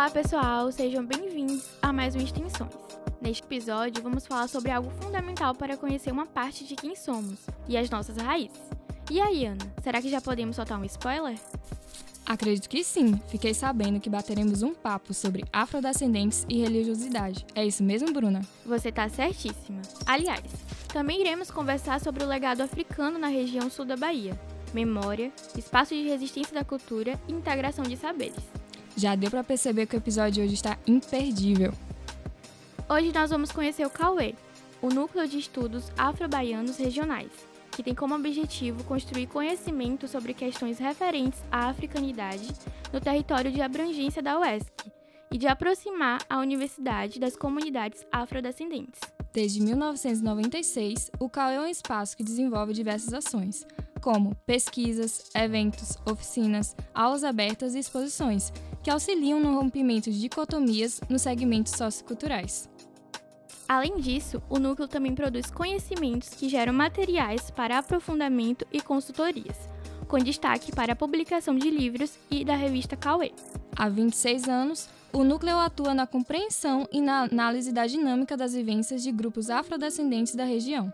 Olá, pessoal, sejam bem-vindos a mais um Extensões. Neste episódio, vamos falar sobre algo fundamental para conhecer uma parte de quem somos e as nossas raízes. E aí, Ana, será que já podemos soltar um spoiler? Acredito que sim. Fiquei sabendo que bateremos um papo sobre afrodescendentes e religiosidade. É isso mesmo, Bruna? Você tá certíssima. Aliás, também iremos conversar sobre o legado africano na região sul da Bahia. Memória, espaço de resistência da cultura e integração de saberes. Já deu para perceber que o episódio de hoje está imperdível. Hoje nós vamos conhecer o Cauê, o Núcleo de Estudos Afro-Baianos Regionais, que tem como objetivo construir conhecimento sobre questões referentes à africanidade no território de abrangência da UESC e de aproximar a universidade das comunidades afrodescendentes. Desde 1996, o CAU é um espaço que desenvolve diversas ações, como pesquisas, eventos, oficinas, aulas abertas e exposições, que auxiliam no rompimento de dicotomias nos segmentos socioculturais. Além disso, o núcleo também produz conhecimentos que geram materiais para aprofundamento e consultorias, com destaque para a publicação de livros e da revista Cauê. Há 26 anos, o núcleo atua na compreensão e na análise da dinâmica das vivências de grupos afrodescendentes da região.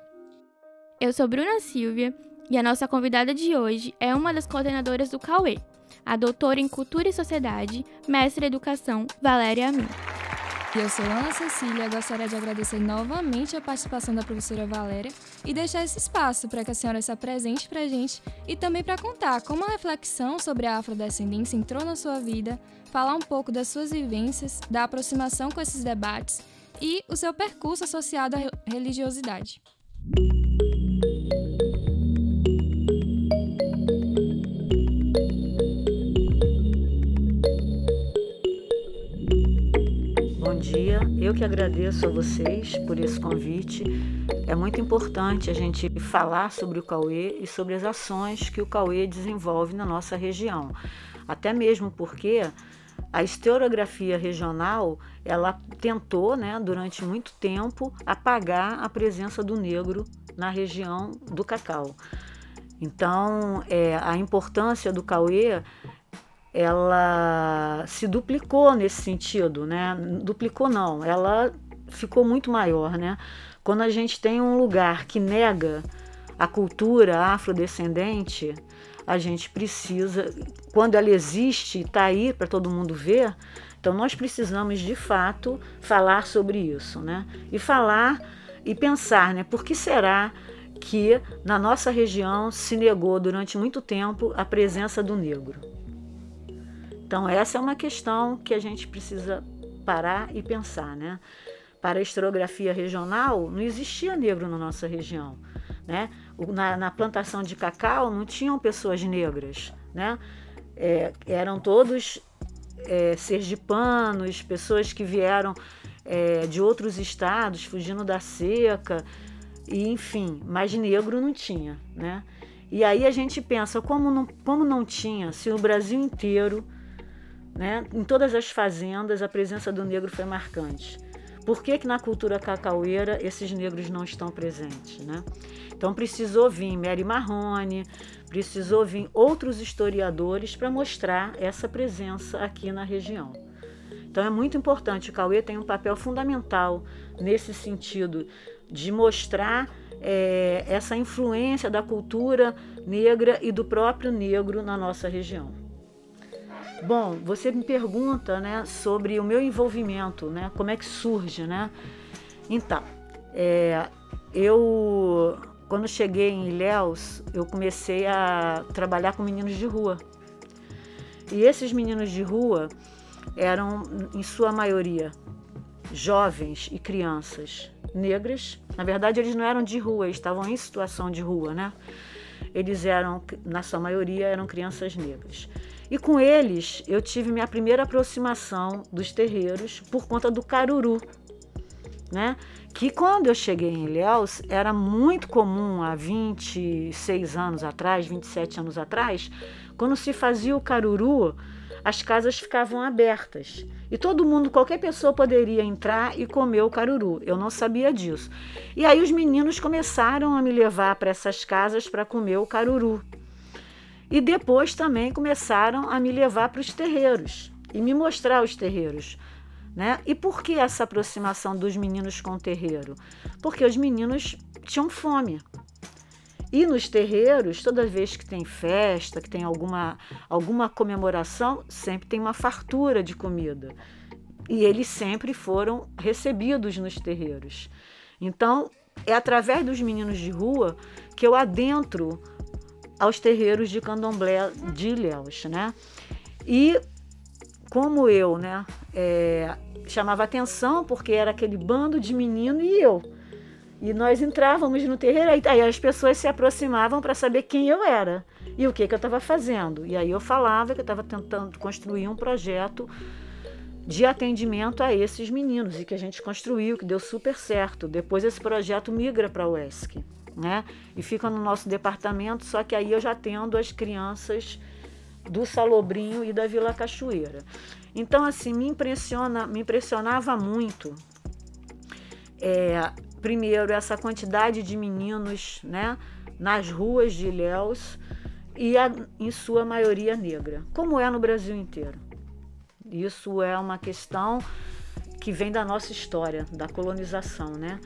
Eu sou Bruna Silvia e a nossa convidada de hoje é uma das coordenadoras do Cauê, a doutora em Cultura e Sociedade, mestre em Educação, Valéria Amin. Eu sou Ana Cecília, gostaria de agradecer novamente a participação da professora Valéria e deixar esse espaço para que a senhora se apresente para a gente e também para contar como a reflexão sobre a afrodescendência entrou na sua vida, falar um pouco das suas vivências, da aproximação com esses debates e o seu percurso associado à religiosidade. Dia. Eu que agradeço a vocês por esse convite. É muito importante a gente falar sobre o Cauê e sobre as ações que o Cauê desenvolve na nossa região. Até mesmo porque a historiografia regional ela tentou, né, durante muito tempo, apagar a presença do negro na região do Cacau. Então, é, a importância do Cauê ela se duplicou nesse sentido, né? Duplicou não, ela ficou muito maior, né? Quando a gente tem um lugar que nega a cultura afrodescendente, a gente precisa, quando ela existe, está aí para todo mundo ver, então nós precisamos de fato falar sobre isso, né? E falar e pensar, né? Por que será que na nossa região se negou durante muito tempo a presença do negro? Então, essa é uma questão que a gente precisa parar e pensar, né? Para a historiografia regional, não existia negro na nossa região, né? Na, na plantação de cacau não tinham pessoas negras, né? É, eram todos é, sergipanos, pessoas que vieram é, de outros estados, fugindo da seca, e enfim, mas negro não tinha, né? E aí a gente pensa, como não, como não tinha, se no Brasil inteiro né? Em todas as fazendas, a presença do negro foi marcante. Por que, que na cultura cacaueira esses negros não estão presentes? Né? Então precisou vir Mary Marrone, precisou vir outros historiadores para mostrar essa presença aqui na região. Então é muito importante, o Cauê tem um papel fundamental nesse sentido de mostrar é, essa influência da cultura negra e do próprio negro na nossa região. Bom, você me pergunta, né, sobre o meu envolvimento, né, como é que surge, né? Então, é, eu quando cheguei em Ilhéus, eu comecei a trabalhar com meninos de rua. E esses meninos de rua eram, em sua maioria, jovens e crianças negras. Na verdade, eles não eram de rua, estavam em situação de rua, né? Eles eram, na sua maioria, eram crianças negras. E com eles eu tive minha primeira aproximação dos terreiros por conta do caruru, né? Que quando eu cheguei em Ilhéus era muito comum há 26 anos atrás, 27 anos atrás, quando se fazia o caruru, as casas ficavam abertas e todo mundo, qualquer pessoa poderia entrar e comer o caruru. Eu não sabia disso. E aí os meninos começaram a me levar para essas casas para comer o caruru. E depois também começaram a me levar para os terreiros. e me mostrar os terreiros. Né? E por que essa aproximação dos meninos com o terreiro? Porque os meninos tinham fome. E nos terreiros, toda vez que tem festa, que tem alguma, alguma comemoração, sempre tem uma fartura de comida. E eles sempre foram recebidos nos terreiros. Então, é através dos meninos de rua que eu adentro aos terreiros de candomblé de Ilhéus, né? E como eu, né, é, chamava atenção porque era aquele bando de menino e eu. E nós entrávamos no terreiro, aí as pessoas se aproximavam para saber quem eu era e o que, que eu estava fazendo. E aí eu falava que eu estava tentando construir um projeto de atendimento a esses meninos e que a gente construiu, que deu super certo. Depois esse projeto migra para a UESC, né? E fica no nosso departamento, só que aí eu já atendo as crianças do Salobrinho e da Vila Cachoeira. Então assim me impressiona, me impressionava muito. É, primeiro essa quantidade de meninos, né, nas ruas de Ilhéus e a, em sua maioria negra, como é no Brasil inteiro. Isso é uma questão que vem da nossa história, da colonização, né?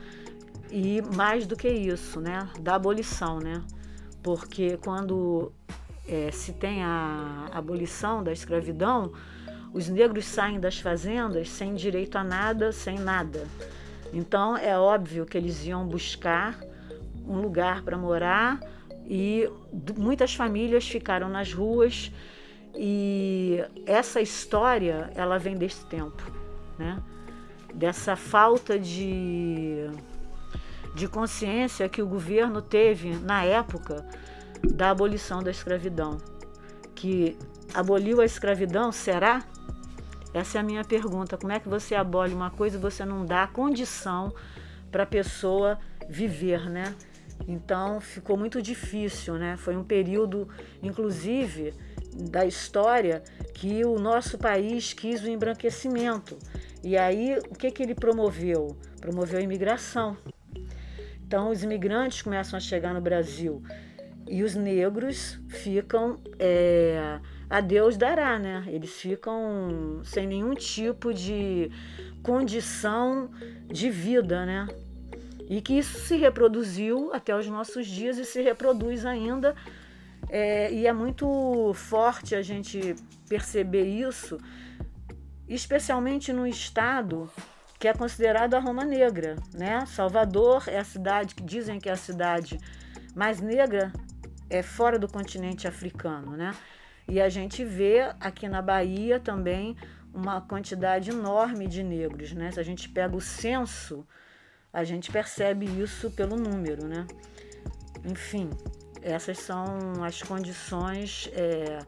E mais do que isso, né? Da abolição, né? Porque quando é, se tem a abolição da escravidão, os negros saem das fazendas sem direito a nada, sem nada. Então é óbvio que eles iam buscar um lugar para morar e muitas famílias ficaram nas ruas e essa história, ela vem desse tempo, né? Dessa falta de, de consciência que o governo teve na época da abolição da escravidão. Que aboliu a escravidão, será? Essa é a minha pergunta. Como é que você abole uma coisa e você não dá condição para a pessoa viver, né? Então ficou muito difícil, né? Foi um período, inclusive, da história que o nosso país quis o embranquecimento. E aí, o que, que ele promoveu? Promoveu a imigração. Então, os imigrantes começam a chegar no Brasil e os negros ficam é, a Deus dará, né? Eles ficam sem nenhum tipo de condição de vida, né? E que isso se reproduziu até os nossos dias e se reproduz ainda é, e é muito forte a gente perceber isso, especialmente no estado que é considerado a Roma Negra, né? Salvador é a cidade que dizem que é a cidade mais negra é fora do continente africano, né? E a gente vê aqui na Bahia também uma quantidade enorme de negros, né? Se a gente pega o censo, a gente percebe isso pelo número, né? Enfim, essas são as condições, é,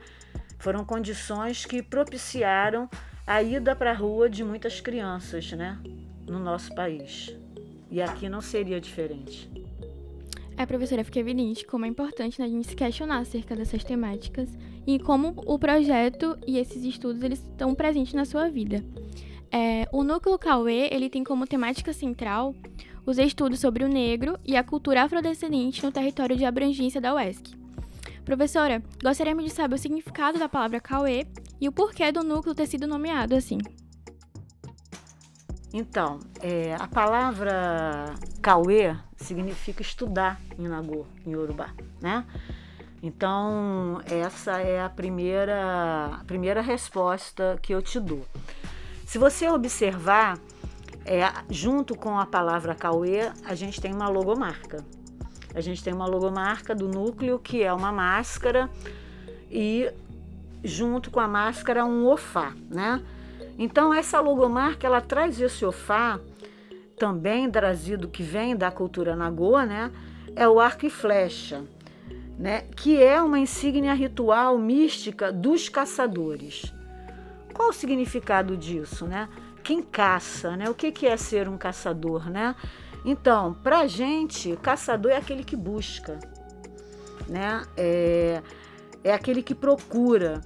foram condições que propiciaram a ida para a rua de muitas crianças, né, no nosso país. E aqui não seria diferente. É, professora, fica evidente como é importante né, a gente se questionar acerca dessas temáticas e como o projeto e esses estudos eles estão presentes na sua vida. É, o Núcleo Cauê ele tem como temática central os estudos sobre o negro e a cultura afrodescendente no território de abrangência da UESC. Professora, gostaríamos de saber o significado da palavra Cauê e o porquê do núcleo ter sido nomeado assim. Então, é, a palavra Cauê significa estudar em Nagô, em Yorubá, né? Então, essa é a primeira, a primeira resposta que eu te dou. Se você observar, é, junto com a palavra Cauê, a gente tem uma logomarca. A gente tem uma logomarca do núcleo, que é uma máscara, e junto com a máscara um ofá, né? Então essa logomarca ela traz esse ofá também trazido que vem da cultura nagoa, né? É o arco e flecha, né? Que é uma insígnia ritual mística dos caçadores. Qual o significado disso, né? quem caça, né? O que, que é ser um caçador, né? Então, para gente, caçador é aquele que busca, né? É, é aquele que procura,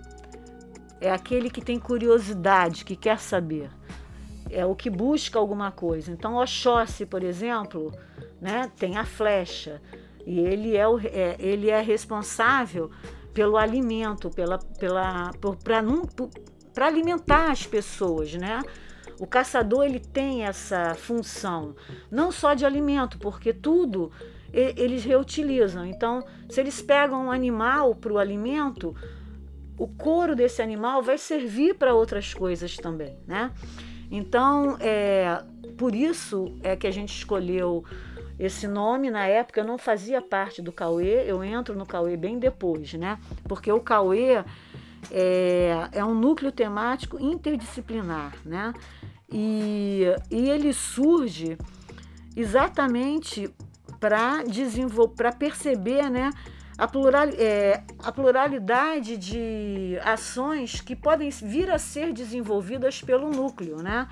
é aquele que tem curiosidade, que quer saber, é o que busca alguma coisa. Então, Oxóssi, por exemplo, né, tem a flecha e ele é, o, é ele é responsável pelo alimento, pela, pela, para alimentar as pessoas, né? O caçador ele tem essa função, não só de alimento, porque tudo eles reutilizam. Então, se eles pegam um animal para o alimento, o couro desse animal vai servir para outras coisas também, né? Então, é, por isso é que a gente escolheu esse nome. Na época eu não fazia parte do Cauê, eu entro no Cauê bem depois, né? Porque o Cauê é, é um núcleo temático interdisciplinar, né? E, e ele surge exatamente para desenvolver, para perceber, né? A, plural, é, a pluralidade de ações que podem vir a ser desenvolvidas pelo núcleo, né?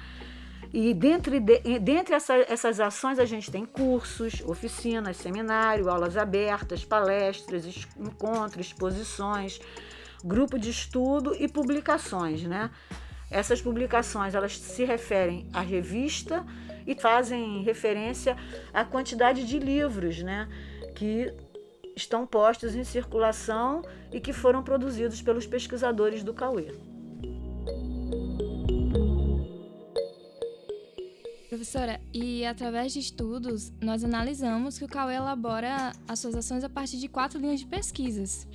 E dentre, de, dentre essa, essas ações a gente tem cursos, oficinas, seminário, aulas abertas, palestras, encontros, exposições, grupo de estudo e publicações, né? Essas publicações elas se referem à revista e fazem referência à quantidade de livros, né? Que estão postos em circulação e que foram produzidos pelos pesquisadores do Cauê. Professora, e através de estudos, nós analisamos que o Cauê elabora as suas ações a partir de quatro linhas de pesquisas.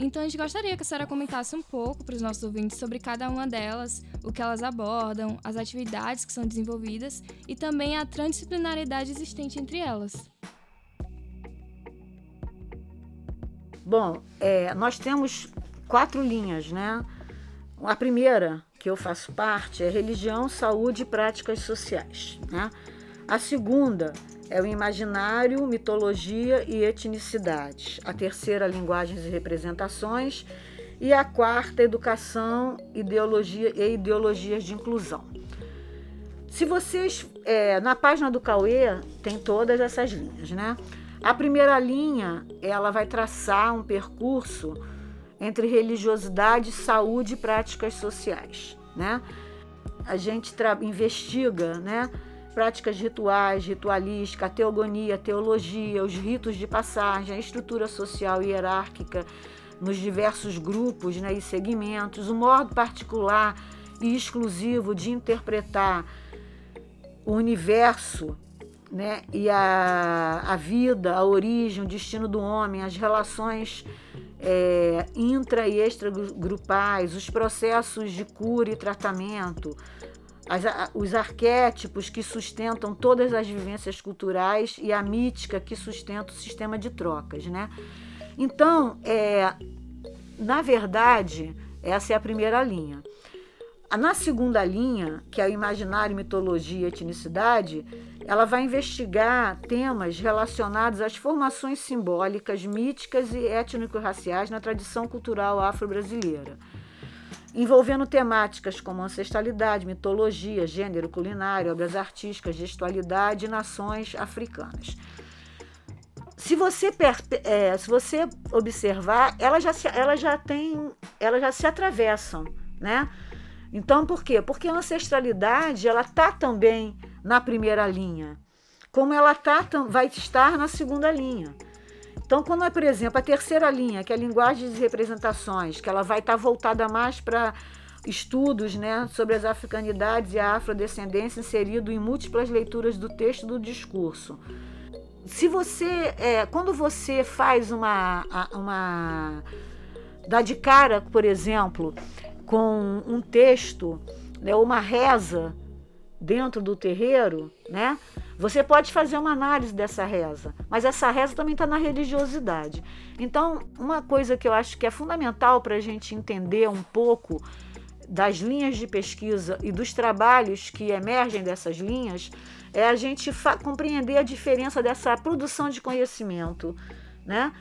Então, a gente gostaria que a senhora comentasse um pouco para os nossos ouvintes sobre cada uma delas, o que elas abordam, as atividades que são desenvolvidas e também a transdisciplinaridade existente entre elas. Bom, é, nós temos quatro linhas, né? A primeira, que eu faço parte, é religião, saúde e práticas sociais. Né? A segunda é o imaginário, mitologia e etnicidades. A terceira, linguagens e representações. E a quarta, educação, ideologia e ideologias de inclusão. Se vocês, é, na página do Cauê, tem todas essas linhas, né? A primeira linha, ela vai traçar um percurso entre religiosidade, saúde e práticas sociais, né? A gente investiga, né? Práticas rituais, ritualística, teogonia, teologia, os ritos de passagem, a estrutura social hierárquica nos diversos grupos né, e segmentos, o modo particular e exclusivo de interpretar o universo né? e a, a vida, a origem, o destino do homem, as relações é, intra e extragrupais, os processos de cura e tratamento, as, os arquétipos que sustentam todas as vivências culturais e a mítica que sustenta o sistema de trocas. Né? Então, é, na verdade, essa é a primeira linha. Na segunda linha, que é o imaginário, mitologia e etnicidade, ela vai investigar temas relacionados às formações simbólicas, míticas e étnico-raciais na tradição cultural afro-brasileira, envolvendo temáticas como ancestralidade, mitologia, gênero culinário, obras artísticas, gestualidade e nações africanas. Se você, é, se você observar, elas já, se, ela já elas já se atravessam, né? Então, por quê? Porque a ancestralidade ela está também na primeira linha, como ela tá, vai estar na segunda linha. Então, quando é, por exemplo, a terceira linha, que é a linguagem de representações, que ela vai estar tá voltada mais para estudos né, sobre as africanidades e a afrodescendência inserido em múltiplas leituras do texto do discurso. Se você, é, quando você faz uma, uma dá de cara, por exemplo, com um texto, né, uma reza dentro do terreiro, né? Você pode fazer uma análise dessa reza, mas essa reza também está na religiosidade. Então, uma coisa que eu acho que é fundamental para a gente entender um pouco das linhas de pesquisa e dos trabalhos que emergem dessas linhas é a gente compreender a diferença dessa produção de conhecimento, né?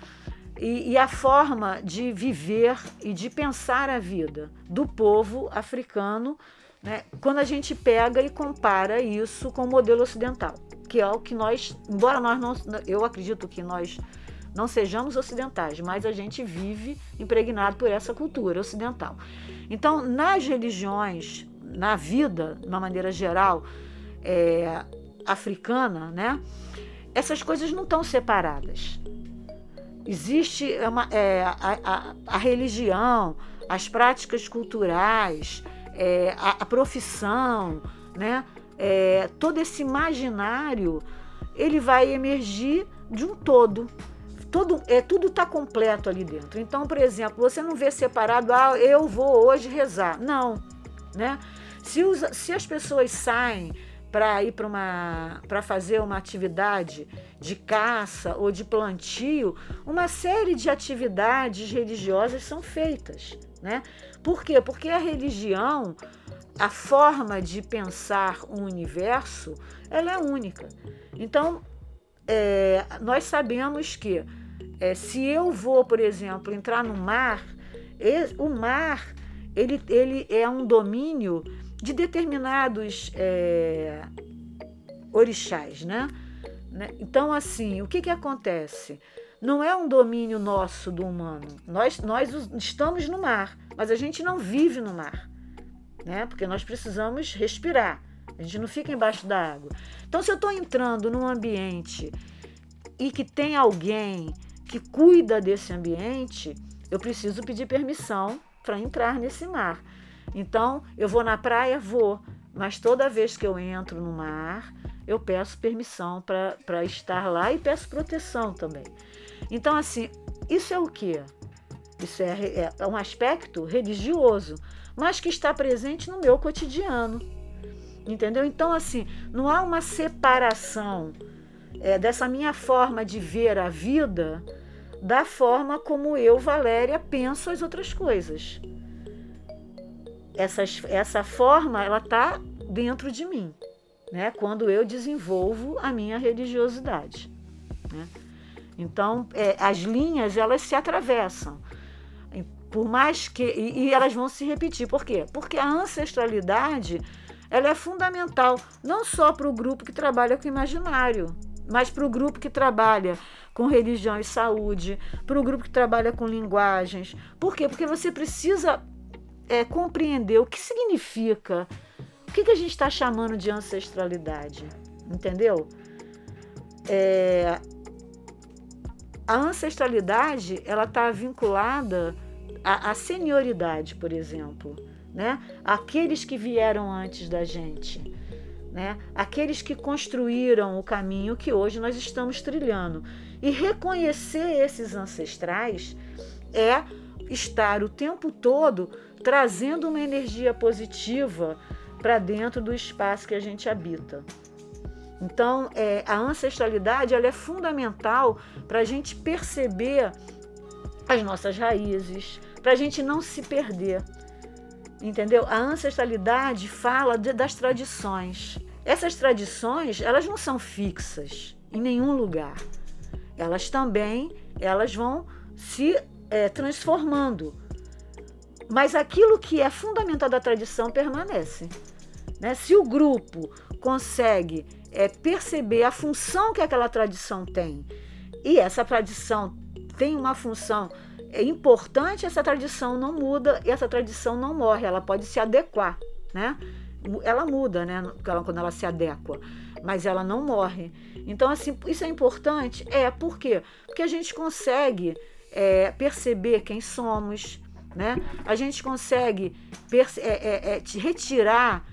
E, e a forma de viver e de pensar a vida do povo africano, né, quando a gente pega e compara isso com o modelo ocidental, que é o que nós, embora nós não, eu acredito que nós não sejamos ocidentais, mas a gente vive impregnado por essa cultura ocidental. Então, nas religiões, na vida, de uma maneira geral, é, africana, né, essas coisas não estão separadas. Existe uma, é, a, a, a, religião, as práticas culturais, é, a, a, profissão, né? É, todo esse imaginário, ele vai emergir de um todo. Todo, é, tudo está completo ali dentro. Então, por exemplo, você não vê separado, ah, eu vou hoje rezar. Não. Né? Se, os, se as pessoas saem para ir para uma para fazer uma atividade de caça ou de plantio, uma série de atividades religiosas são feitas, né? Por quê? Porque a religião, a forma de pensar o universo, ela é única. Então, é, nós sabemos que é, se eu vou, por exemplo, entrar no mar, o mar ele, ele é um domínio de determinados é, orixás, né? né? Então, assim, o que, que acontece? Não é um domínio nosso do humano. Nós, nós estamos no mar, mas a gente não vive no mar, né? Porque nós precisamos respirar. A gente não fica embaixo da água. Então, se eu estou entrando num ambiente e que tem alguém que cuida desse ambiente, eu preciso pedir permissão para entrar nesse mar. Então, eu vou na praia? Vou, mas toda vez que eu entro no mar, eu peço permissão para estar lá e peço proteção também. Então, assim, isso é o quê? Isso é, é, é um aspecto religioso, mas que está presente no meu cotidiano. Entendeu? Então, assim, não há uma separação é, dessa minha forma de ver a vida da forma como eu, Valéria, penso as outras coisas essas, essa forma ela está dentro de mim, né? Quando eu desenvolvo a minha religiosidade, né? Então, é, as linhas elas se atravessam, por mais que e, e elas vão se repetir. Por quê? Porque a ancestralidade ela é fundamental não só para o grupo que trabalha com imaginário, mas para o grupo que trabalha com religião e saúde, para o grupo que trabalha com linguagens. Por quê? Porque você precisa é, compreender o que significa, o que, que a gente está chamando de ancestralidade, entendeu? É, a ancestralidade ela está vinculada à, à, senioridade, por exemplo, né? Aqueles que vieram antes da gente, né? Aqueles que construíram o caminho que hoje nós estamos trilhando e reconhecer esses ancestrais é estar o tempo todo trazendo uma energia positiva para dentro do espaço que a gente habita. Então, é, a ancestralidade ela é fundamental para a gente perceber as nossas raízes, para a gente não se perder. Entendeu? A ancestralidade fala de, das tradições. Essas tradições, elas não são fixas em nenhum lugar. Elas também, elas vão se é, transformando mas aquilo que é fundamental da tradição permanece. Né? Se o grupo consegue é, perceber a função que aquela tradição tem, e essa tradição tem uma função é importante, essa tradição não muda e essa tradição não morre, ela pode se adequar, né? Ela muda, né, quando ela se adequa, mas ela não morre. Então, assim, isso é importante? É, por quê? Porque a gente consegue é, perceber quem somos, né? A gente consegue é, é, é, retirar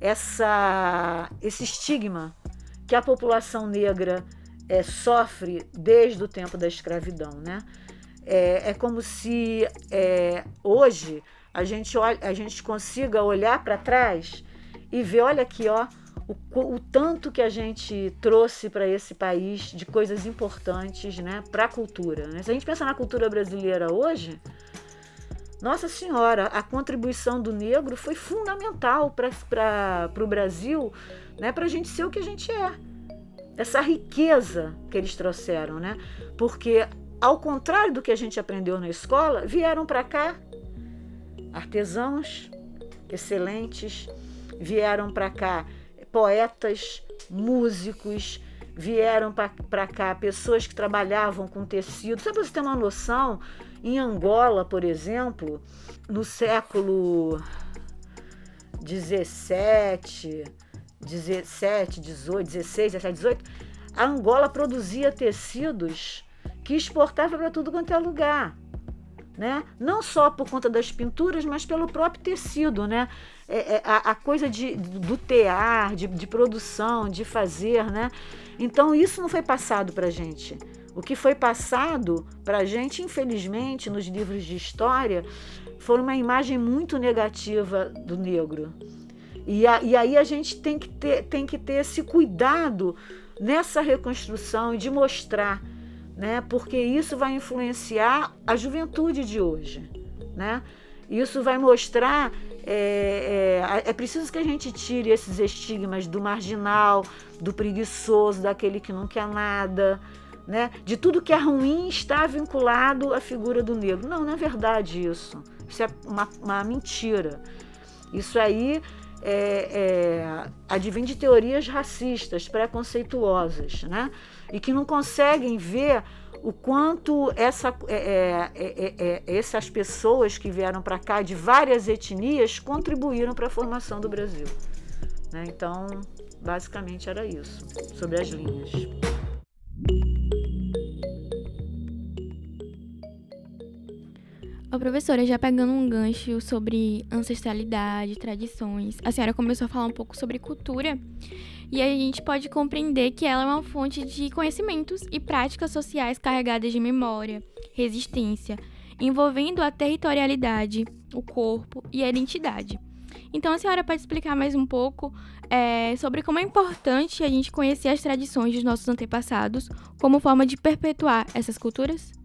essa, esse estigma que a população negra é, sofre desde o tempo da escravidão, né? É, é como se é, hoje a gente, a gente consiga olhar para trás e ver, olha aqui, ó, o, o tanto que a gente trouxe para esse país de coisas importantes, né, para a cultura. Né? Se a gente pensar na cultura brasileira hoje, nossa Senhora, a contribuição do negro foi fundamental para o Brasil, né, para a gente ser o que a gente é. Essa riqueza que eles trouxeram, né? Porque, ao contrário do que a gente aprendeu na escola, vieram para cá artesãos excelentes, vieram para cá poetas, músicos, vieram para cá pessoas que trabalhavam com tecido. Só para você ter uma noção, em Angola, por exemplo, no século 17, 17, 18, 16, 17, 18, a Angola produzia tecidos que exportava para tudo quanto é lugar. né? Não só por conta das pinturas, mas pelo próprio tecido, né? É, é, a, a, coisa de, do tear, de, de, produção, de fazer, né? Então isso não foi passado para gente. O que foi passado para a gente, infelizmente, nos livros de história, foi uma imagem muito negativa do negro. E, a, e aí a gente tem que, ter, tem que ter esse cuidado nessa reconstrução e de mostrar né? Porque isso vai influenciar a juventude de hoje, né? Isso vai mostrar é, é, é, preciso que a gente tire esses estigmas do marginal, do preguiçoso, daquele que não quer nada, né? De tudo que é ruim está vinculado à figura do negro. Não, não é verdade isso. Isso é uma, uma mentira. Isso aí é, é, advém de teorias racistas, preconceituosas, né? E que não conseguem ver o quanto essa, é, é, é, é essas pessoas que vieram para cá de várias etnias contribuíram para a formação do Brasil. Né? Então, basicamente era isso, sobre as linhas. Ô, professora, já pegando um gancho sobre ancestralidade, tradições, a senhora começou a falar um pouco sobre cultura e a gente pode compreender que ela é uma fonte de conhecimentos e práticas sociais carregadas de memória, resistência, envolvendo a territorialidade, o corpo e a identidade. Então, a senhora pode explicar mais um pouco é, sobre como é importante a gente conhecer as tradições dos nossos antepassados como forma de perpetuar essas culturas?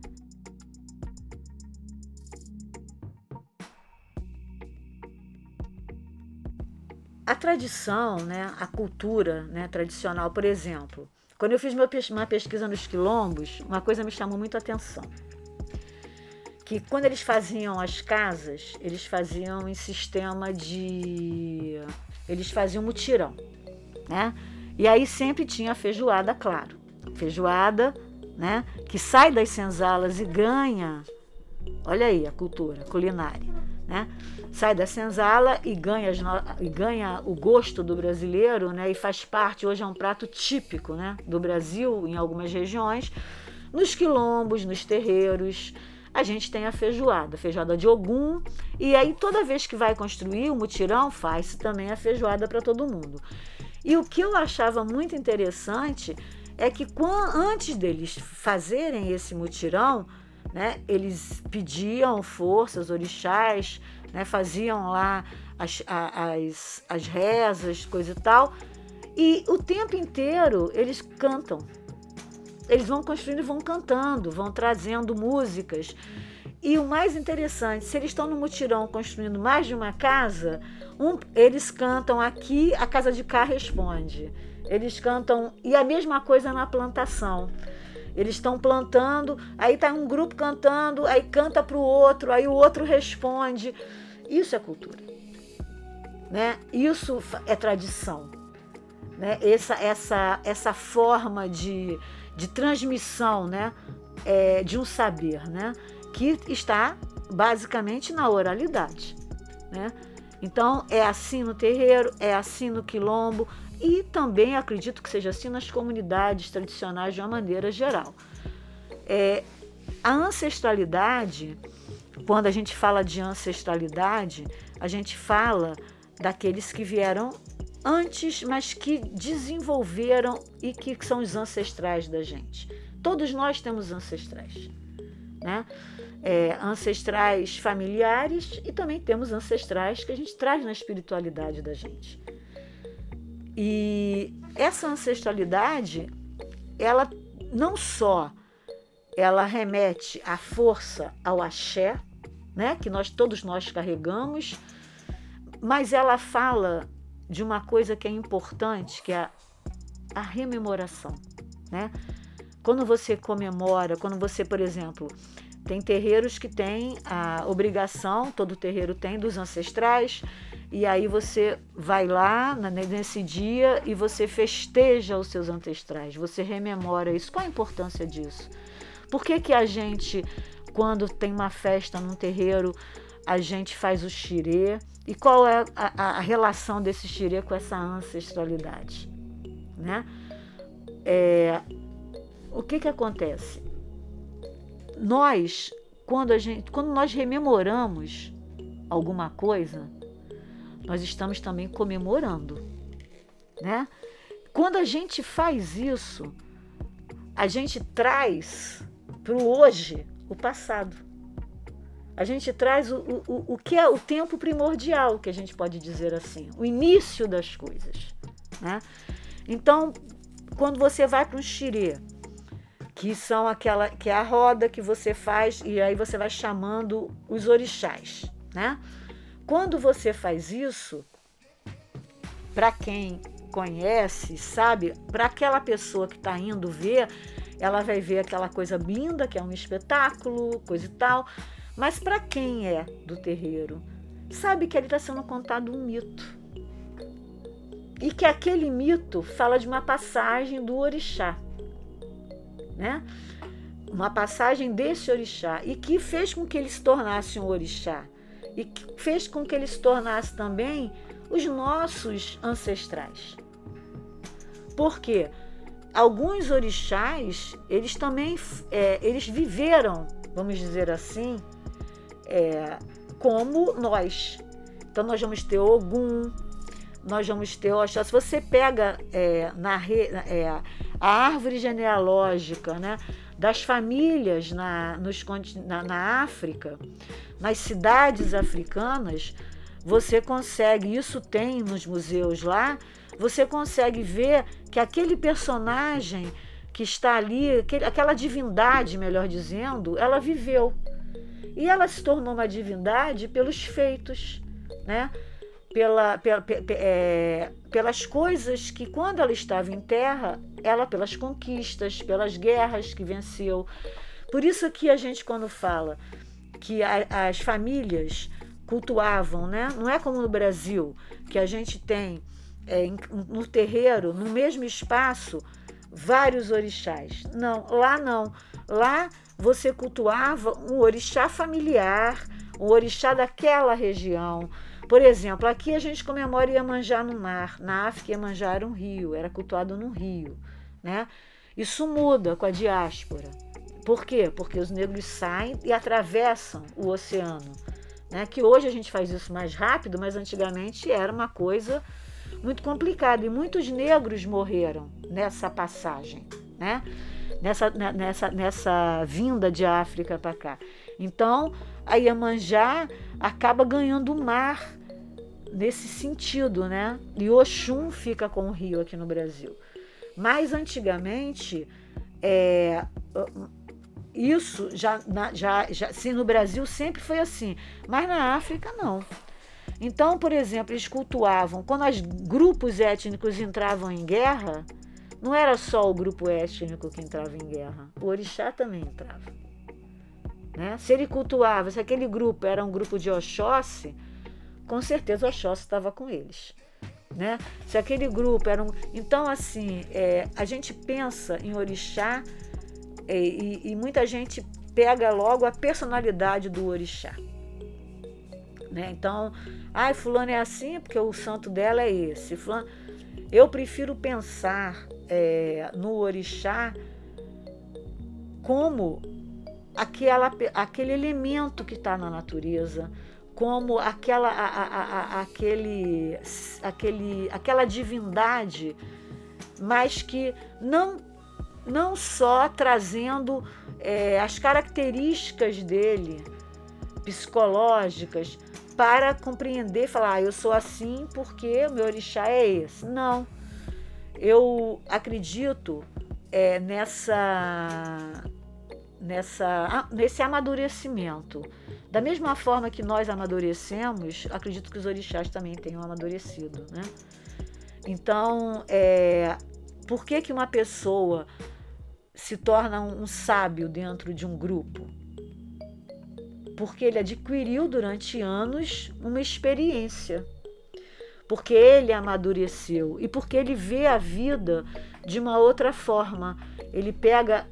A tradição, né, a cultura né, tradicional, por exemplo, quando eu fiz uma pesquisa nos quilombos, uma coisa me chamou muito a atenção. Que quando eles faziam as casas, eles faziam em sistema de. Eles faziam mutirão, né? E aí sempre tinha feijoada, claro. Feijoada, né? Que sai das senzalas e ganha. Olha aí a cultura culinária, né? sai da senzala e ganha, e ganha o gosto do brasileiro, né? E faz parte, hoje é um prato típico, né? Do Brasil, em algumas regiões. Nos quilombos, nos terreiros, a gente tem a feijoada, feijoada de Ogum, e aí toda vez que vai construir o mutirão, faz também a feijoada para todo mundo. E o que eu achava muito interessante é que antes deles fazerem esse mutirão, né, eles pediam forças, orixás, né? faziam lá as, as, as rezas, coisa e tal. E o tempo inteiro eles cantam. Eles vão construindo e vão cantando, vão trazendo músicas. E o mais interessante, se eles estão no mutirão construindo mais de uma casa, um, eles cantam aqui, a casa de cá responde. Eles cantam, e a mesma coisa na plantação. Eles estão plantando, aí está um grupo cantando, aí canta para o outro, aí o outro responde. Isso é cultura. Né? Isso é tradição. Né? Essa, essa, essa forma de, de transmissão né? É, de um saber né? que está basicamente na oralidade. Né? Então, é assim no terreiro, é assim no quilombo e também acredito que seja assim nas comunidades tradicionais de uma maneira geral. É, a ancestralidade quando a gente fala de ancestralidade, a gente fala daqueles que vieram antes, mas que desenvolveram e que são os ancestrais da gente. Todos nós temos ancestrais, né? É, ancestrais familiares e também temos ancestrais que a gente traz na espiritualidade da gente. E essa ancestralidade, ela não só ela remete à força, ao axé, né, que nós todos nós carregamos, mas ela fala de uma coisa que é importante, que é a, a rememoração, né? Quando você comemora, quando você, por exemplo, tem terreiros que têm a obrigação, todo terreiro tem, dos ancestrais, e aí você vai lá nesse dia e você festeja os seus ancestrais, você rememora isso. Qual a importância disso? Por que, que a gente, quando tem uma festa num terreiro, a gente faz o xirê? E qual é a, a relação desse xirê com essa ancestralidade? Né? É, o que, que acontece? Nós, quando a gente, quando nós rememoramos alguma coisa, nós estamos também comemorando, né? Quando a gente faz isso, a gente traz para o hoje o passado. A gente traz o, o, o que é o tempo primordial, que a gente pode dizer assim, o início das coisas. Né? Então, quando você vai para um xirê, que são aquela que é a roda que você faz e aí você vai chamando os orixás, né? Quando você faz isso, para quem conhece, sabe, para aquela pessoa que está indo ver, ela vai ver aquela coisa linda, que é um espetáculo, coisa e tal. Mas para quem é do terreiro, sabe que ali está sendo contado um mito. E que aquele mito fala de uma passagem do orixá, né? Uma passagem desse orixá e que fez com que ele se tornasse um orixá e que fez com que ele se tornasse também os nossos ancestrais. Porque alguns orixás, eles também é, eles viveram, vamos dizer assim, é, como nós. Então nós vamos ter Ogum, nós vamos ter Oxá. Se você pega é, na, é, a árvore genealógica né, das famílias na, nos, na, na África, nas cidades africanas, você consegue, isso tem nos museus lá, você consegue ver que aquele personagem que está ali, aquele, aquela divindade, melhor dizendo, ela viveu. E ela se tornou uma divindade pelos feitos, né? Pela, pela, é, pelas coisas que, quando ela estava em terra, ela pelas conquistas, pelas guerras que venceu. Por isso que a gente, quando fala que a, as famílias cultuavam, né? Não é como no Brasil, que a gente tem é, no terreiro, no mesmo espaço, vários orixás. Não, lá não. Lá você cultuava um orixá familiar, um orixá daquela região. Por exemplo, aqui a gente comemora Iemanjá no mar. Na África, Iemanjá era um rio, era cultuado no rio. Né? Isso muda com a diáspora. Por quê? Porque os negros saem e atravessam o oceano. Né? Que hoje a gente faz isso mais rápido, mas antigamente era uma coisa muito complicada. E muitos negros morreram nessa passagem, né? nessa, né, nessa, nessa vinda de África para cá. Então, a Iemanjá acaba ganhando o mar nesse sentido, né? E Oxum fica com o rio aqui no Brasil. Mas antigamente, é, isso já, já, já sim, no Brasil sempre foi assim, mas na África não. Então, por exemplo, eles cultuavam, quando os grupos étnicos entravam em guerra, não era só o grupo étnico que entrava em guerra, o orixá também entrava. Né? Se ele cultuava, se aquele grupo era um grupo de Oxóssi, com certeza Oxóssi estava com eles. Né? Se aquele grupo era um. Então, assim, é, a gente pensa em orixá é, e, e, muita gente pega logo a personalidade do orixá. Né? Então, ai, fulano é assim porque o santo dela é esse. Fulano... Eu prefiro pensar é, no orixá como aquela, aquele elemento que está na natureza, como aquela, a, a, a, aquele, aquele, aquela divindade, mas que não, não só trazendo é, as características dele, psicológicas, para compreender, falar, ah, eu sou assim porque o meu orixá é esse. Não. Eu acredito é, nessa, nessa, nesse amadurecimento. Da mesma forma que nós amadurecemos, acredito que os orixás também tenham amadurecido. Né? Então, é, por que, que uma pessoa se torna um sábio dentro de um grupo? porque ele adquiriu durante anos uma experiência, porque ele amadureceu e porque ele vê a vida de uma outra forma. Ele pega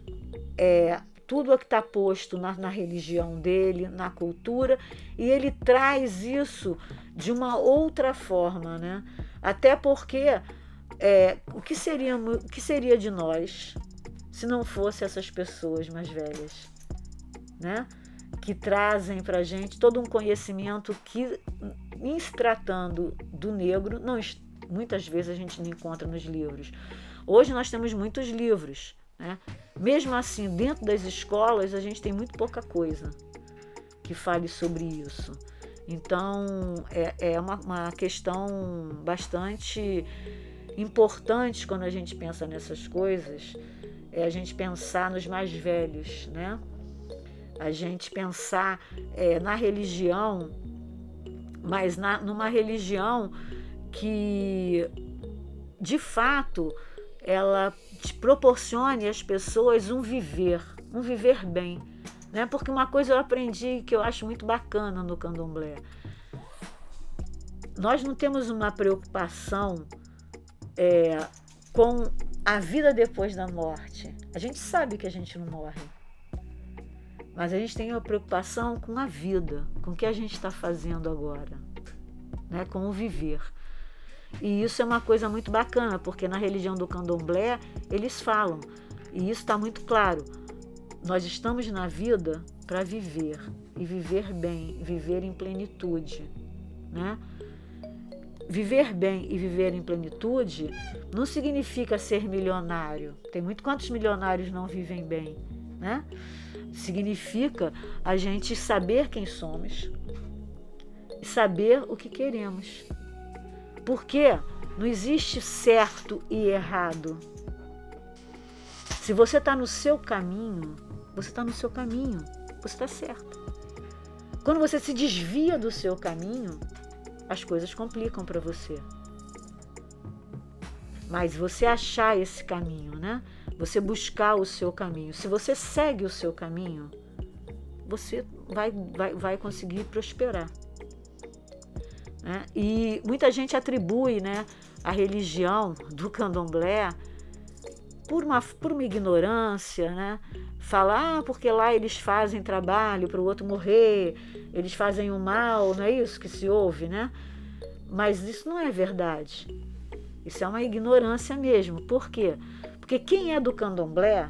é, tudo o que está posto na, na, religião dele, na cultura, e ele traz isso de uma outra forma, né? Até porque é, o, que seria, o que seria de nós se não fosse essas pessoas mais velhas, né? que trazem para a gente todo um conhecimento que, em se tratando do negro, não, muitas vezes a gente não encontra nos livros. Hoje nós temos muitos livros, né? mesmo assim, dentro das escolas, a gente tem muito pouca coisa que fale sobre isso. Então, é, é uma, uma questão bastante importante quando a gente pensa nessas coisas, é a gente pensar nos mais velhos, né? A gente pensar é, na religião, mas na, numa religião que, de fato, ela proporcione às pessoas um viver, um viver bem. Né? Porque uma coisa eu aprendi que eu acho muito bacana no candomblé. Nós não temos uma preocupação é, com a vida depois da morte. A gente sabe que a gente não morre. Mas a gente tem uma preocupação com a vida, com o que a gente está fazendo agora, né? com o viver. E isso é uma coisa muito bacana, porque na religião do candomblé eles falam, e isso está muito claro. Nós estamos na vida para viver e viver bem, viver em plenitude, né? Viver bem e viver em plenitude não significa ser milionário. Tem muito quantos milionários não vivem bem, né? Significa a gente saber quem somos e saber o que queremos. Porque não existe certo e errado. Se você está no seu caminho, você está no seu caminho, você está certo. Quando você se desvia do seu caminho, as coisas complicam para você. Mas você achar esse caminho, né? Você buscar o seu caminho. Se você segue o seu caminho, você vai, vai, vai conseguir prosperar. Né? E muita gente atribui né, a religião do candomblé por uma, por uma ignorância, né? Falar, ah, porque lá eles fazem trabalho para o outro morrer, eles fazem o mal, não é isso que se ouve, né? Mas isso não é verdade. Isso é uma ignorância mesmo. Por quê? Porque quem é do candomblé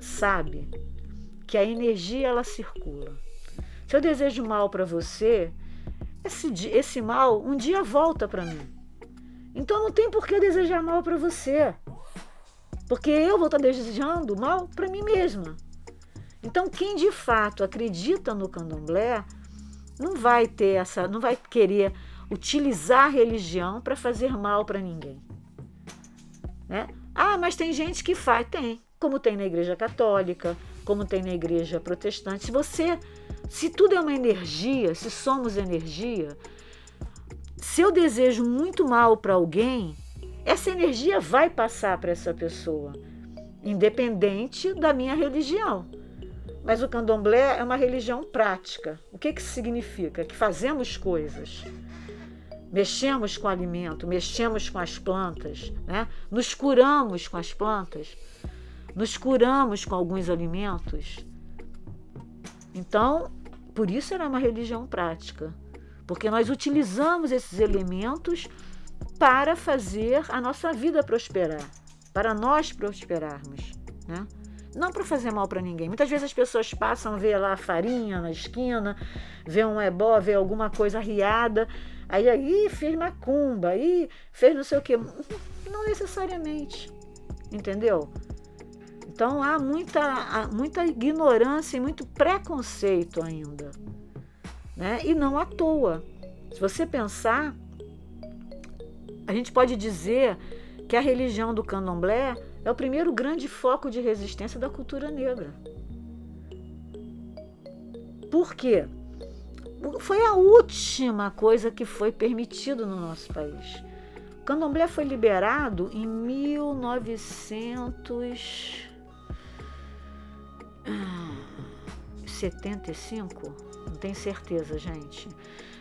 sabe que a energia ela circula. Se eu desejo mal para você, esse, esse mal um dia volta para mim. Então não tem por que desejar mal para você. Porque eu vou estar tá desejando mal para mim mesma. Então quem de fato acredita no candomblé não vai ter essa, não vai querer utilizar a religião para fazer mal para ninguém. Né? Ah, mas tem gente que faz, tem, como tem na igreja católica, como tem na igreja protestante. Se você se tudo é uma energia, se somos energia, se eu desejo muito mal para alguém, essa energia vai passar para essa pessoa, independente da minha religião. Mas o candomblé é uma religião prática. O que, que significa? Que fazemos coisas. Mexemos com o alimento, mexemos com as plantas, né? nos curamos com as plantas, nos curamos com alguns alimentos. Então, por isso era uma religião prática, porque nós utilizamos esses elementos para fazer a nossa vida prosperar, para nós prosperarmos, né? Não para fazer mal para ninguém. Muitas vezes as pessoas passam, vê lá farinha na esquina, vê um ebó, vê alguma coisa riada, aí aí fez macumba, aí fez não sei o quê. Não necessariamente, entendeu? Então há muita, há muita ignorância e muito preconceito ainda. Né? E não à toa. Se você pensar, a gente pode dizer que a religião do candomblé é o primeiro grande foco de resistência da cultura negra. Por quê? Foi a última coisa que foi permitido no nosso país. O candomblé foi liberado em 1900 75? Não tenho certeza, gente.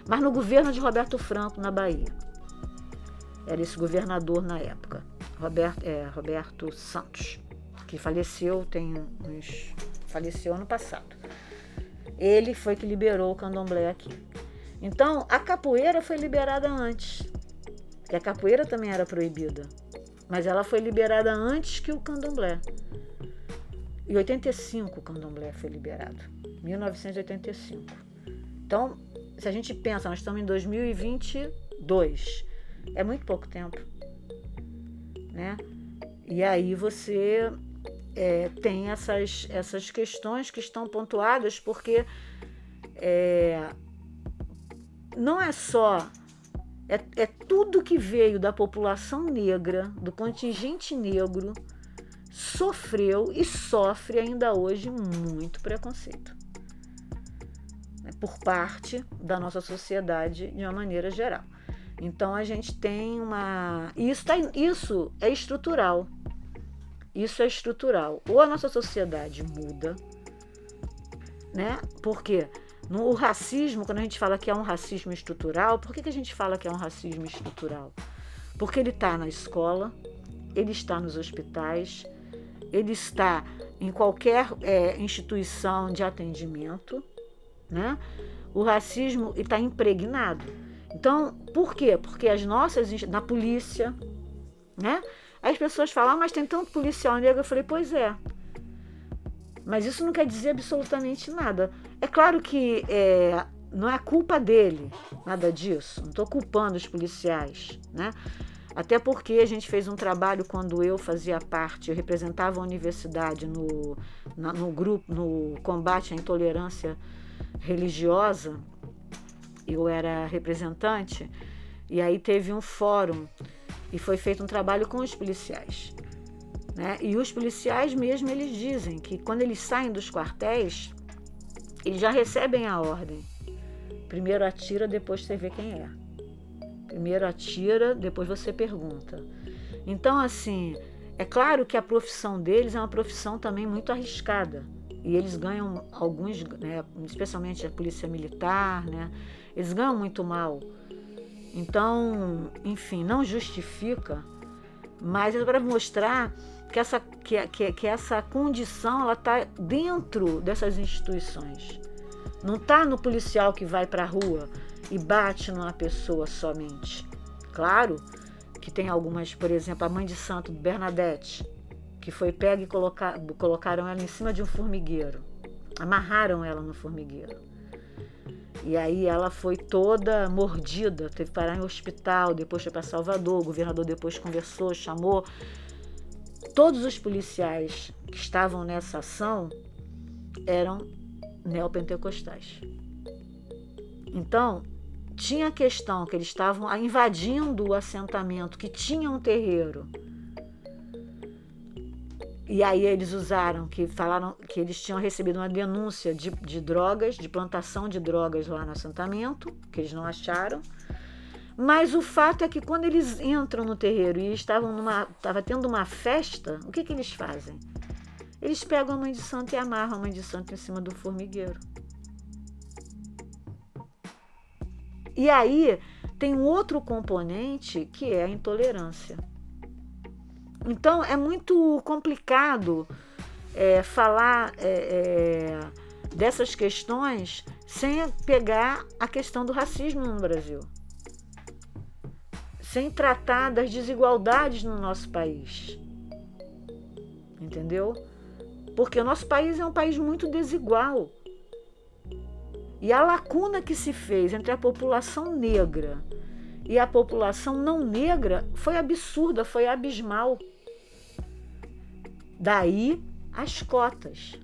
Mas no governo de Roberto Franco, na Bahia. Era esse governador na época. Roberto, é, Roberto Santos, que faleceu tem uns. faleceu ano passado. Ele foi que liberou o candomblé aqui. Então, a capoeira foi liberada antes. E a capoeira também era proibida. Mas ela foi liberada antes que o candomblé. E 85 o candomblé foi liberado. 1985. Então, se a gente pensa, nós estamos em 2022, é muito pouco tempo, né? E aí você é, tem essas, essas questões que estão pontuadas porque é, não é só é, é tudo que veio da população negra, do contingente negro, sofreu e sofre ainda hoje muito preconceito né, por parte da nossa sociedade de uma maneira geral. Então a gente tem uma. Isso, tá, isso é estrutural. Isso é estrutural. Ou a nossa sociedade muda, né? Porque no o racismo, quando a gente fala que é um racismo estrutural, por que, que a gente fala que é um racismo estrutural? Porque ele está na escola, ele está nos hospitais, ele está em qualquer é, instituição de atendimento, né? O racismo está impregnado. Então, por quê? Porque as nossas na polícia, né? As pessoas falam, ah, mas tem tanto policial negro. Eu falei, pois é. Mas isso não quer dizer absolutamente nada. É claro que é, não é culpa dele, nada disso. Não estou culpando os policiais, né? Até porque a gente fez um trabalho quando eu fazia parte, eu representava a universidade no, na, no grupo, no combate à intolerância religiosa. Eu era representante e aí teve um fórum e foi feito um trabalho com os policiais. Né? E os policiais mesmo eles dizem que quando eles saem dos quartéis, eles já recebem a ordem. Primeiro atira, depois você vê quem é. Primeiro atira, depois você pergunta. Então, assim, é claro que a profissão deles é uma profissão também muito arriscada. E eles ganham alguns, né, especialmente a polícia militar, né, eles ganham muito mal então, enfim, não justifica, mas é para mostrar que essa, que, que, que essa condição ela está dentro dessas instituições. Não está no policial que vai para a rua e bate numa pessoa somente. Claro que tem algumas, por exemplo, a mãe de santo Bernadette, que foi pega e colocar, colocaram ela em cima de um formigueiro. Amarraram ela no formigueiro. E aí ela foi toda mordida, teve que parar em hospital, depois foi para Salvador, o governador depois conversou, chamou. Todos os policiais que estavam nessa ação eram neopentecostais. Então, tinha a questão que eles estavam invadindo o assentamento que tinha um terreiro e aí eles usaram que falaram que eles tinham recebido uma denúncia de, de drogas, de plantação de drogas lá no assentamento, que eles não acharam. Mas o fato é que quando eles entram no terreiro e estavam numa, estava tendo uma festa, o que, que eles fazem? Eles pegam a mãe de santo e amarram a mãe de santo em cima do formigueiro. E aí tem um outro componente que é a intolerância. Então é muito complicado é, falar é, é, dessas questões sem pegar a questão do racismo no Brasil, sem tratar das desigualdades no nosso país. Entendeu? Porque o nosso país é um país muito desigual. E a lacuna que se fez entre a população negra e a população não negra foi absurda, foi abismal. Daí as cotas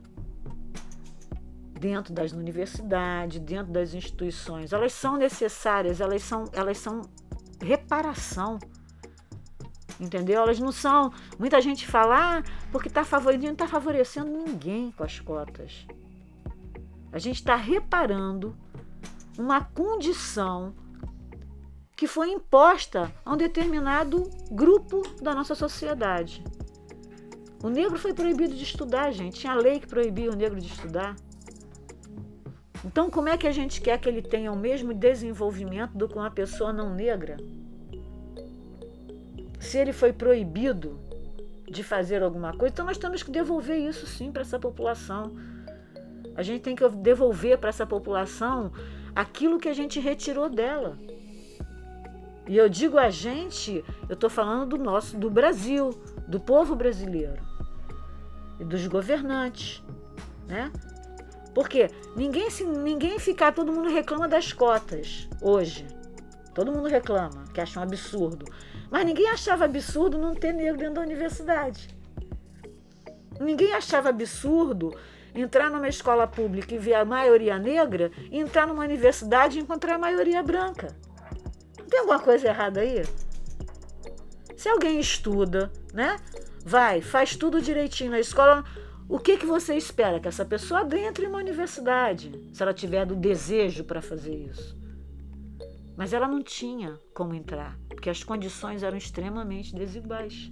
dentro das universidades, dentro das instituições, elas são necessárias, elas são, elas são reparação. Entendeu? Elas não são. Muita gente fala, ah, porque está favorecendo, não está favorecendo ninguém com as cotas. A gente está reparando uma condição que foi imposta a um determinado grupo da nossa sociedade. O negro foi proibido de estudar, gente. Tinha lei que proibia o negro de estudar. Então, como é que a gente quer que ele tenha o mesmo desenvolvimento do que uma pessoa não negra? Se ele foi proibido de fazer alguma coisa, então nós temos que devolver isso sim para essa população. A gente tem que devolver para essa população aquilo que a gente retirou dela. E eu digo a gente, eu estou falando do nosso, do Brasil, do povo brasileiro. e dos governantes, né? Porque ninguém se ninguém ficar, todo mundo reclama das cotas hoje. Todo mundo reclama, que acha um absurdo. Mas ninguém achava absurdo não ter negro dentro da universidade. Ninguém achava absurdo entrar numa escola pública e ver a maioria negra e entrar numa universidade e encontrar a maioria branca. Não tem alguma coisa errada aí? Se alguém estuda, né? Vai, faz tudo direitinho na escola, o que, que você espera? Que essa pessoa entre em uma universidade, se ela tiver do desejo para fazer isso. Mas ela não tinha como entrar, porque as condições eram extremamente desiguais.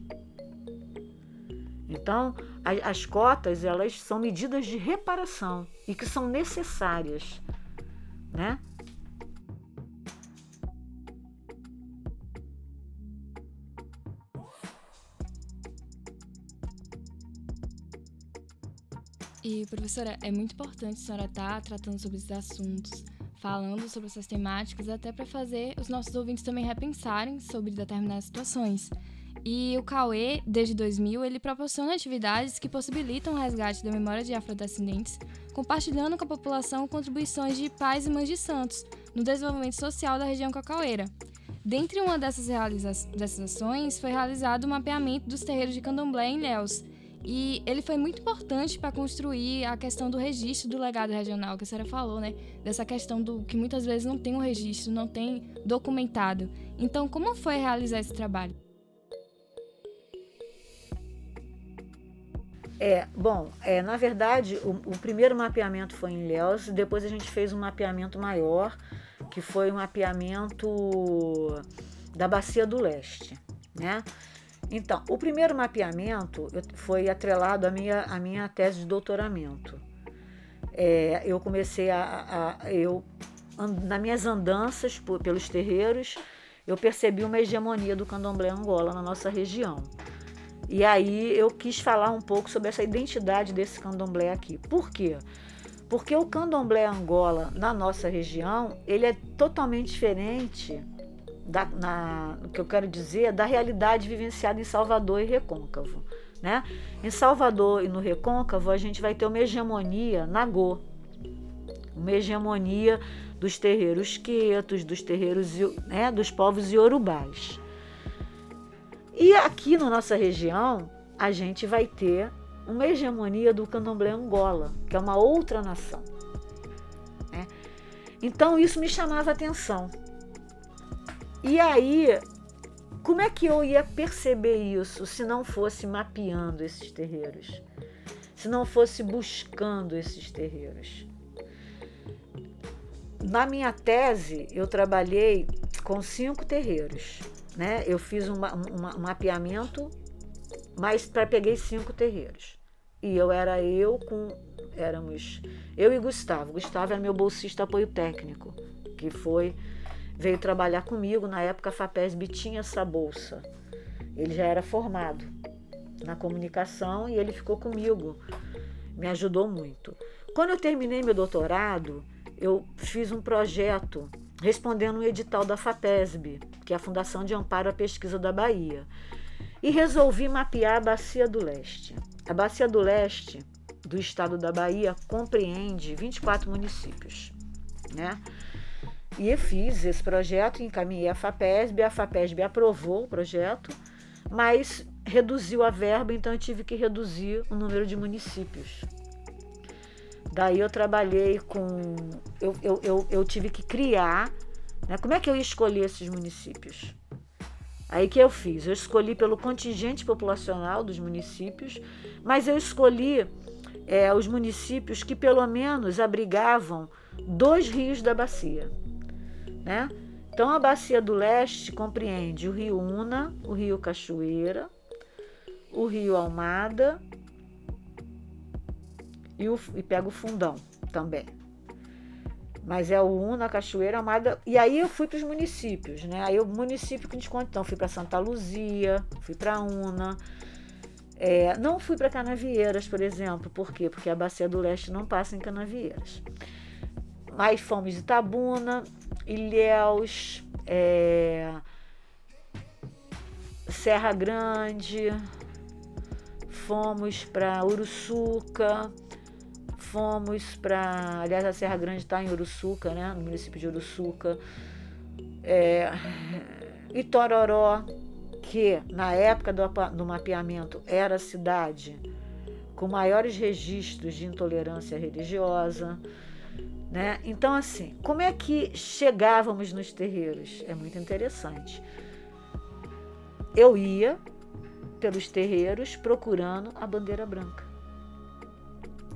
Então, as cotas, elas são medidas de reparação e que são necessárias, né? E, professora, é muito importante a senhora estar tá tratando sobre esses assuntos, falando sobre essas temáticas, até para fazer os nossos ouvintes também repensarem sobre determinadas situações. E o Cauê, desde 2000, ele proporciona atividades que possibilitam o resgate da memória de afrodescendentes, compartilhando com a população contribuições de pais e mães de santos no desenvolvimento social da região cacaueira. Dentre uma dessas, dessas ações, foi realizado o mapeamento dos terreiros de candomblé em Léus, e ele foi muito importante para construir a questão do registro do legado regional, que a senhora falou, né? Dessa questão do que muitas vezes não tem um registro, não tem documentado. Então, como foi realizar esse trabalho? É, bom, é, na verdade, o, o primeiro mapeamento foi em Léus, depois a gente fez um mapeamento maior, que foi um mapeamento da Bacia do Leste, né? Então, o primeiro mapeamento foi atrelado à minha, à minha tese de doutoramento. É, eu comecei a, a eu nas minhas andanças por, pelos terreiros, eu percebi uma hegemonia do candomblé Angola na nossa região. E aí eu quis falar um pouco sobre essa identidade desse candomblé aqui. Por quê? Porque o candomblé Angola na nossa região, ele é totalmente diferente da, na, o que eu quero dizer, da realidade vivenciada em Salvador e Recôncavo. Né? Em Salvador e no Recôncavo, a gente vai ter uma hegemonia nagô, uma hegemonia dos terreiros quetos, dos terreiros né, dos povos iorubás. E aqui na nossa região, a gente vai ter uma hegemonia do candomblé Angola, que é uma outra nação. Né? Então isso me chamava atenção. E aí, como é que eu ia perceber isso se não fosse mapeando esses terreiros? Se não fosse buscando esses terreiros? Na minha tese, eu trabalhei com cinco terreiros. Né? Eu fiz um, mapeamento, mas para peguei cinco terreiros. E eu era eu com. Éramos eu e Gustavo. Gustavo era meu bolsista apoio técnico, que foi veio trabalhar comigo. Na época, a FAPESB tinha essa bolsa. Ele já era formado na comunicação e ele ficou comigo. Me ajudou muito. Quando eu terminei meu doutorado, eu fiz um projeto respondendo um edital da FAPESB, que é a Fundação de Amparo à Pesquisa da Bahia, e resolvi mapear a Bacia do Leste. A Bacia do Leste do estado da Bahia compreende 24 municípios, né? E fiz esse projeto, encaminhei a FAPESB, a FAPESB aprovou o projeto, mas reduziu a verba, então eu tive que reduzir o número de municípios. Daí eu trabalhei com. Eu, eu, eu, eu tive que criar. Né, como é que eu escolhi esses municípios? Aí que eu fiz? Eu escolhi pelo contingente populacional dos municípios, mas eu escolhi é, os municípios que pelo menos abrigavam dois rios da bacia. Né? Então, a Bacia do Leste compreende o Rio Una, o Rio Cachoeira, o Rio Almada e, o, e pega o Fundão também. Mas é o Una, Cachoeira, Almada. E aí eu fui para os municípios, né? Aí o município que desconto, então, fui para Santa Luzia, fui para Una. É, não fui para Canavieiras, por exemplo. Por quê? Porque a Bacia do Leste não passa em Canavieiras. Mas fomos de Itabuna, Ilhéus, é, Serra Grande, fomos para Uruçuca, fomos para. Aliás, a Serra Grande está em Uruçuca, né? no município de Uruçuca. É, Itororó, que na época do, do mapeamento era a cidade com maiores registros de intolerância religiosa. Né? Então, assim, como é que chegávamos nos terreiros? É muito interessante. Eu ia pelos terreiros procurando a bandeira branca.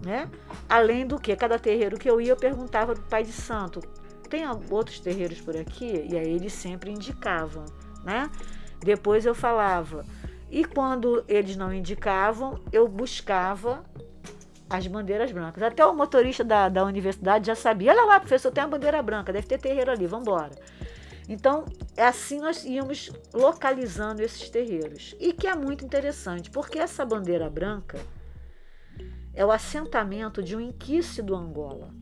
Né? Além do que, cada terreiro que eu ia, eu perguntava para o pai de santo: tem outros terreiros por aqui? E aí eles sempre indicavam. Né? Depois eu falava. E quando eles não indicavam, eu buscava as bandeiras brancas. Até o motorista da, da universidade já sabia: olha lá, professor, tem a bandeira branca, deve ter terreiro ali, vamos embora. Então, é assim nós íamos localizando esses terreiros. E que é muito interessante, porque essa bandeira branca é o assentamento de um inquice do Angola,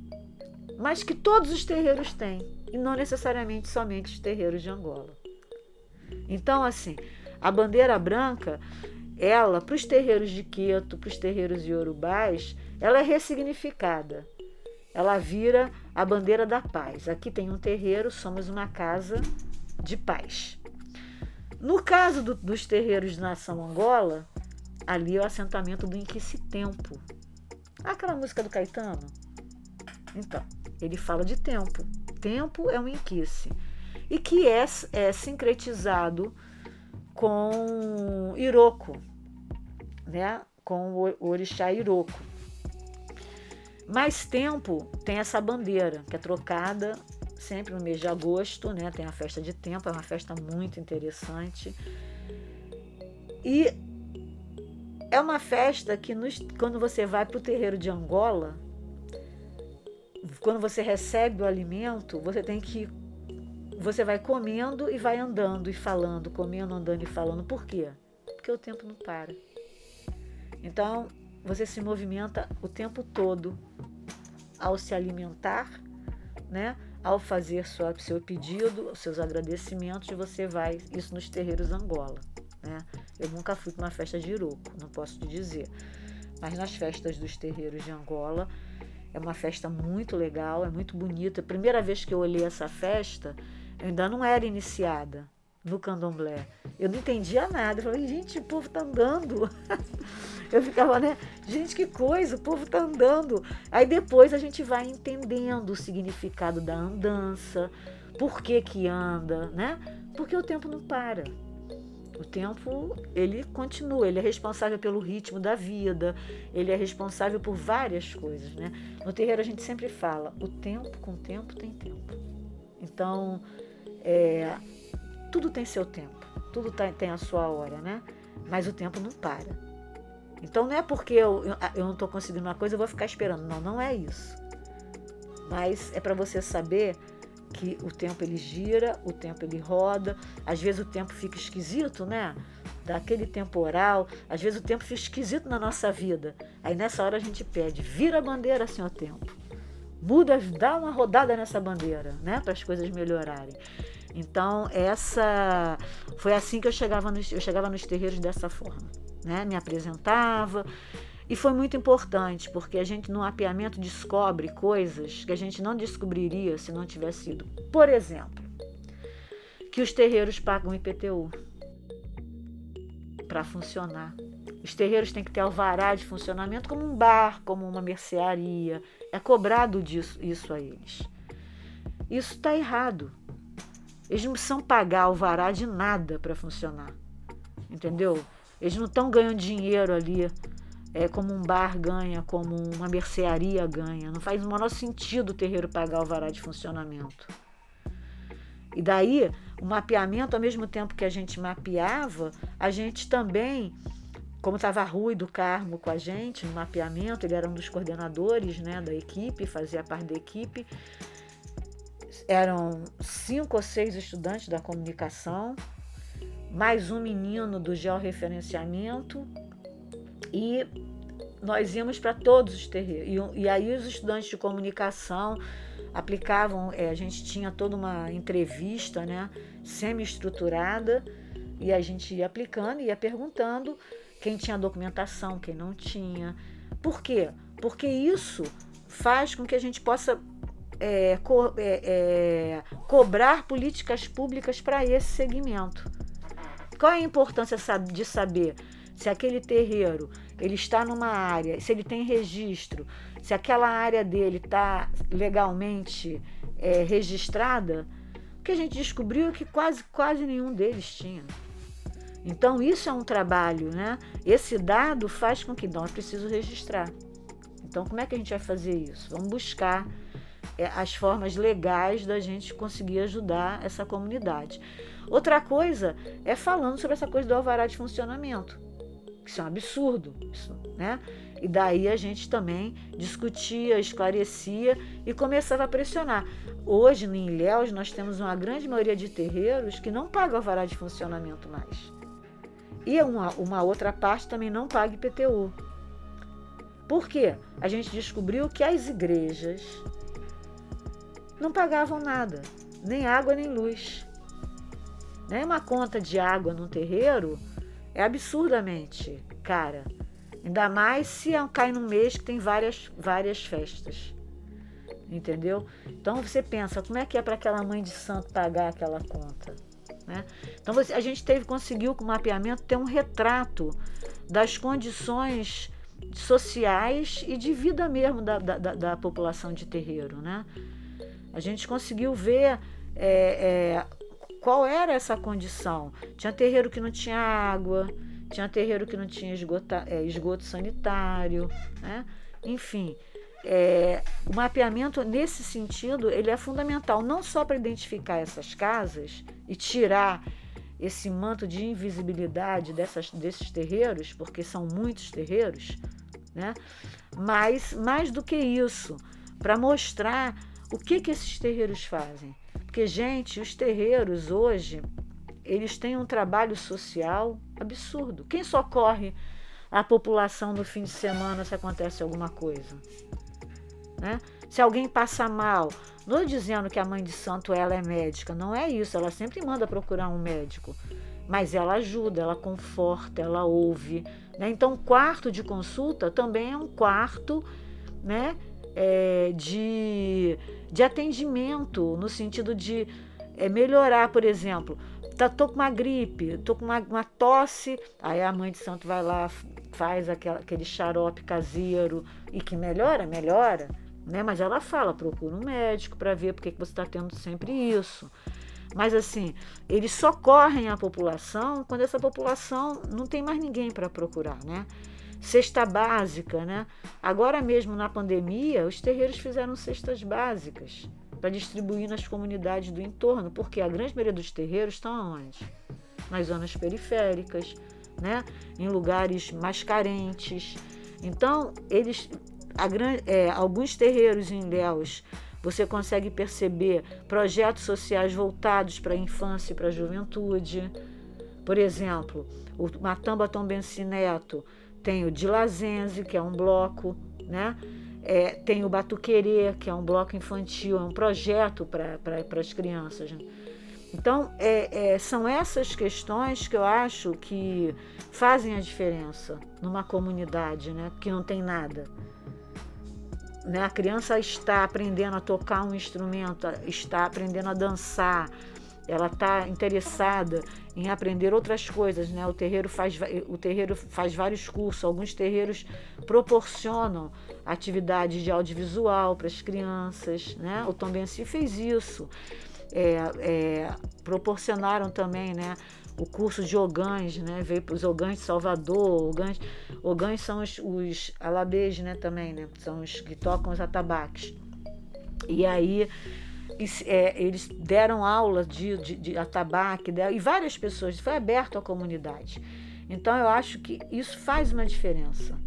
mas que todos os terreiros têm, e não necessariamente somente os terreiros de Angola. Então, assim, a bandeira branca, ela, para os terreiros de Queto, para os terreiros iorubais, ela é ressignificada. Ela vira a bandeira da paz. Aqui tem um terreiro, somos uma casa de paz. No caso do, dos terreiros de Nação Angola, ali é o assentamento do Inquice Tempo. Aquela música do Caetano? Então, ele fala de tempo. Tempo é um inquice. E que é, é sincretizado com Iroko, né? com o orixá Iroko. Mais tempo tem essa bandeira, que é trocada sempre no mês de agosto, né? Tem a festa de tempo, é uma festa muito interessante. E é uma festa que nos, quando você vai para o terreiro de Angola, quando você recebe o alimento, você tem que você vai comendo e vai andando e falando, comendo, andando e falando. Por quê? Porque o tempo não para. Então, você se movimenta o tempo todo ao se alimentar, né? Ao fazer sua, seu pedido, seus agradecimentos, você vai isso nos terreiros Angola, né? Eu nunca fui para uma festa de Iroco, não posso te dizer. Mas nas festas dos terreiros de Angola, é uma festa muito legal, é muito bonita. A primeira vez que eu olhei essa festa, eu ainda não era iniciada no candomblé. Eu não entendia nada. Eu falei, gente, o povo tá andando. Eu ficava, né? Gente, que coisa, o povo tá andando. Aí depois a gente vai entendendo o significado da andança, por que que anda, né? Porque o tempo não para. O tempo, ele continua, ele é responsável pelo ritmo da vida, ele é responsável por várias coisas, né? No terreiro a gente sempre fala, o tempo com tempo tem tempo. Então, é, tudo tem seu tempo, tudo tá, tem a sua hora, né? Mas o tempo não para. Então não é porque eu, eu, eu não estou conseguindo uma coisa, eu vou ficar esperando. Não, não é isso. Mas é para você saber que o tempo ele gira, o tempo ele roda, às vezes o tempo fica esquisito, né? Daquele temporal, às vezes o tempo fica esquisito na nossa vida. Aí nessa hora a gente pede, vira a bandeira, Senhor Tempo. Muda, dá uma rodada nessa bandeira, né? Para as coisas melhorarem. Então, essa foi assim que eu chegava nos, eu chegava nos terreiros dessa forma, né? Me apresentava e foi muito importante, porque a gente no mapeamento descobre coisas que a gente não descobriria se não tivesse ido. Por exemplo, que os terreiros pagam IPTU para funcionar. Os terreiros têm que ter alvará de funcionamento como um bar, como uma mercearia. É cobrado disso, isso a eles. Isso está errado. Eles não precisam pagar alvará de nada para funcionar. Entendeu? Eles não estão ganhando dinheiro ali é, como um bar ganha, como uma mercearia ganha. Não faz o menor sentido o terreiro pagar alvará de funcionamento. E daí, o mapeamento, ao mesmo tempo que a gente mapeava, a gente também, como estava Rui do Carmo com a gente no mapeamento, ele era um dos coordenadores né, da equipe, fazia parte da equipe, eram cinco ou seis estudantes da comunicação, mais um menino do georreferenciamento e nós íamos para todos os terreiros. E, e, aí os estudantes de comunicação aplicavam, é, a gente tinha toda uma entrevista né, semi-estruturada e a gente ia aplicando, ia perguntando quem tinha documentação, quem não tinha. Por quê? Porque isso faz com que a gente possa é, co é, é, cobrar políticas públicas para esse segmento. Qual é a importância de saber se aquele terreiro ele está numa área, se ele tem registro, se aquela área dele está legalmente é, registrada? O que a gente descobriu é que quase, quase nenhum deles tinha. Então, isso é um trabalho, né? Esse dado faz com que não é preciso registrar. Então, como é que a gente vai fazer isso? Vamos buscar é, as formas legais da gente conseguir ajudar essa comunidade. Outra coisa é falando sobre essa coisa do alvará de funcionamento, isso é um absurdo, isso, né? E daí a gente também discutia, esclarecia e começava a pressionar. Hoje, em Ilhéus, nós temos uma grande maioria de terreiros que não pagam alvará de funcionamento mais. E uma, uma outra parte também não paga IPTU. Por quê? A gente descobriu que as igrejas não pagavam nada, nem água nem luz. Né? Uma conta de água num terreiro é absurdamente cara. Ainda mais se é cai num mês que tem várias, várias festas. Entendeu? Então você pensa, como é que é para aquela mãe de santo pagar aquela conta? Né? Então você, a gente teve conseguiu com o mapeamento ter um retrato das condições sociais e de vida mesmo da, da, da população de terreiro. Né? A gente conseguiu ver é, é, qual era essa condição. Tinha terreiro que não tinha água, tinha terreiro que não tinha esgota, é, esgoto sanitário, né? enfim. É, o mapeamento nesse sentido ele é fundamental não só para identificar essas casas e tirar esse manto de invisibilidade dessas, desses terreiros, porque são muitos terreiros, né? mas mais do que isso, para mostrar o que, que esses terreiros fazem. Porque, gente, os terreiros hoje, eles têm um trabalho social absurdo. Quem socorre a população no fim de semana se acontece alguma coisa? Né? Se alguém passa mal, não dizendo que a mãe de santo ela é médica, não é isso, ela sempre manda procurar um médico, mas ela ajuda, ela conforta, ela ouve. Né? Então, quarto de consulta também é um quarto né, é, de, de atendimento, no sentido de é, melhorar, por exemplo. Tá, tô com uma gripe, tô com uma, uma tosse, aí a mãe de santo vai lá, faz aquela, aquele xarope caseiro e que melhora, melhora né? Mas ela fala, procura um médico para ver porque que você está tendo sempre isso. Mas assim, eles socorrem a população quando essa população não tem mais ninguém para procurar, né? Cesta básica, né? Agora mesmo na pandemia, os terreiros fizeram cestas básicas para distribuir nas comunidades do entorno, porque a grande maioria dos terreiros estão onde? Nas zonas periféricas, né? Em lugares mais carentes. Então, eles é, alguns terreiros em Ilhéus você consegue perceber projetos sociais voltados para a infância e para a juventude. Por exemplo, o Matamba Tombenci Neto tem o Dilazense, que é um bloco, né? É, tem o Batuquerê, que é um bloco infantil, é um projeto para pra, as crianças. Né? Então, é, é, são essas questões que eu acho que fazem a diferença numa comunidade né? que não tem nada né? A criança está aprendendo a tocar um instrumento, está aprendendo a dançar, ela está interessada em aprender outras coisas, né? O terreiro faz o terreiro faz vários cursos, alguns terreiros proporcionam atividades de audiovisual para as crianças, né? O Tom Benci fez isso. É, é, proporcionaram também, né? o curso de Ogãs, né? Veio para os Ogãs de Salvador, Ogãs, Ogãs são os, os alabês, né? Também, né? São os que tocam os atabaques. E aí é, eles deram aula de, de, de atabaque e várias pessoas, foi aberto à comunidade. Então eu acho que isso faz uma diferença,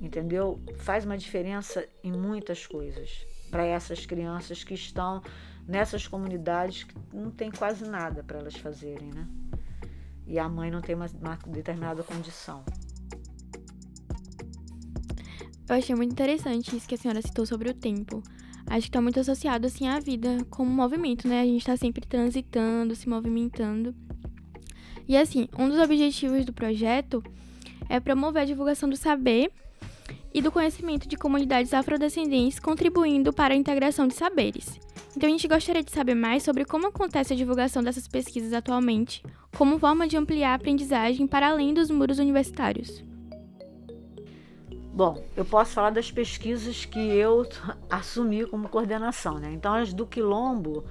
entendeu? Faz uma diferença em muitas coisas para essas crianças que estão nessas comunidades que não tem quase nada para elas fazerem, né? e a mãe não tem uma, uma determinada condição. Eu achei muito interessante isso que a senhora citou sobre o tempo. Acho que está muito associado assim à vida como movimento, né? A gente está sempre transitando, se movimentando. E assim, um dos objetivos do projeto é promover a divulgação do saber e do conhecimento de comunidades afrodescendentes, contribuindo para a integração de saberes. Então, a gente gostaria de saber mais sobre como acontece a divulgação dessas pesquisas atualmente, como forma de ampliar a aprendizagem para além dos muros universitários. Bom, eu posso falar das pesquisas que eu assumi como coordenação, né? Então, as do Quilombo,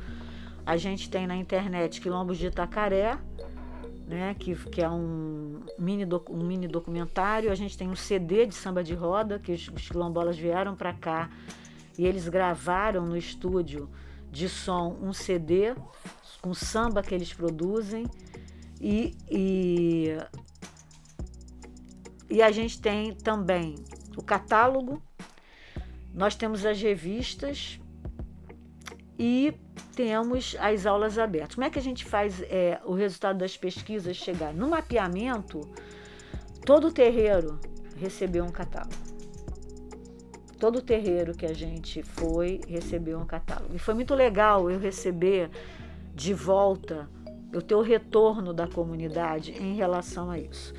a gente tem na internet Quilombos de Itacaré, né, que, que é um mini, doc, um mini documentário. A gente tem um CD de samba de roda, que os, os quilombolas vieram para cá e eles gravaram no estúdio de som um CD com samba que eles produzem. E, e, e a gente tem também o catálogo, nós temos as revistas e temos as aulas abertas. Como é que a gente faz é, o resultado das pesquisas chegar? No mapeamento, todo terreiro recebeu um catálogo. Todo terreiro que a gente foi recebeu um catálogo. E foi muito legal eu receber de volta, eu ter o retorno da comunidade em relação a isso.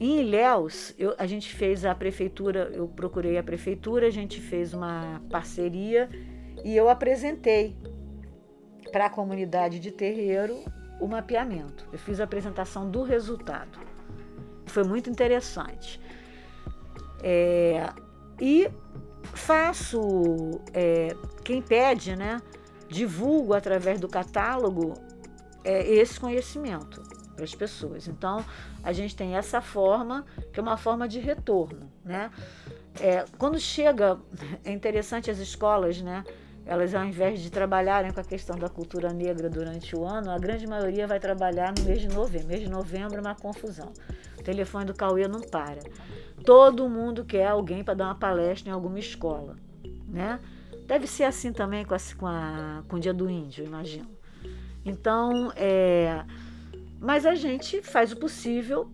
Em Ilhéus, eu, a gente fez a prefeitura, eu procurei a prefeitura, a gente fez uma parceria e eu apresentei para a comunidade de terreiro o mapeamento. Eu fiz a apresentação do resultado. Foi muito interessante. É, e faço, é, quem pede, né, divulgo através do catálogo é, esse conhecimento para as pessoas. Então, a gente tem essa forma, que é uma forma de retorno. Né? É, quando chega, é interessante as escolas, né? elas ao invés de trabalharem com a questão da cultura negra durante o ano, a grande maioria vai trabalhar no mês de novembro. Mês de novembro é uma confusão. O telefone do Cauê não para. Todo mundo quer alguém para dar uma palestra em alguma escola, né? Deve ser assim também com, a, com, a, com o Dia do Índio, imagino. Então, é, mas a gente faz o possível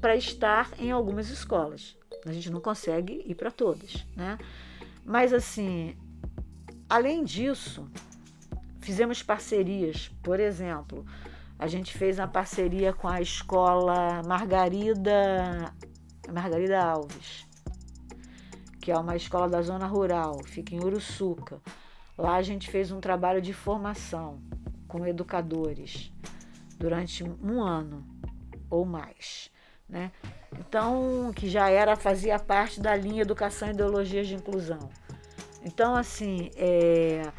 para estar em algumas escolas. A gente não consegue ir para todas, né? Mas assim, Além disso, fizemos parcerias, por exemplo, a gente fez uma parceria com a escola Margarida, Margarida Alves, que é uma escola da zona rural, fica em Uruçuca. Lá a gente fez um trabalho de formação com educadores durante um ano ou mais, né? Então, que já era fazia parte da linha Educação e Ideologias de Inclusão. Então, assim, é,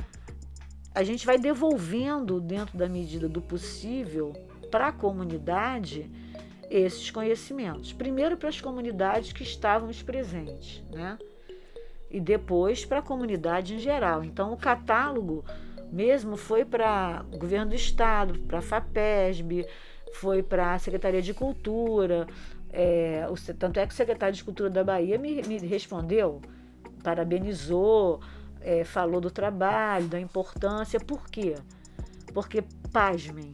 a gente vai devolvendo, dentro da medida do possível, para a comunidade esses conhecimentos. Primeiro para as comunidades que estávamos presentes, né? E depois para a comunidade em geral. Então, o catálogo mesmo foi para o governo do estado, para a FAPESB, foi para a Secretaria de Cultura. É, o, tanto é que o secretário de Cultura da Bahia me, me respondeu parabenizou, é, falou do trabalho, da importância. Por quê? Porque, pasmem,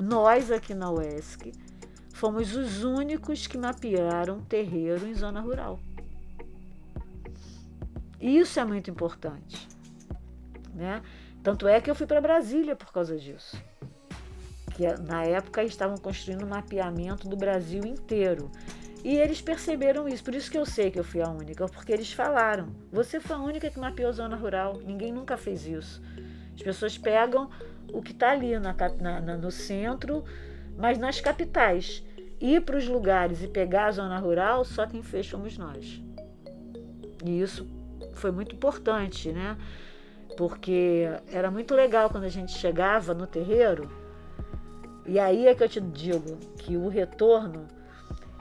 nós aqui na UESC fomos os únicos que mapearam terreiro em zona rural. Isso é muito importante. Né? Tanto é que eu fui para Brasília por causa disso. Que na época estavam construindo um mapeamento do Brasil inteiro. E eles perceberam isso, por isso que eu sei que eu fui a única, porque eles falaram: você foi a única que mapeou a zona rural, ninguém nunca fez isso. As pessoas pegam o que está ali na, na, no centro, mas nas capitais. Ir para os lugares e pegar a zona rural, só quem fez fomos nós. E isso foi muito importante, né? Porque era muito legal quando a gente chegava no terreiro, e aí é que eu te digo que o retorno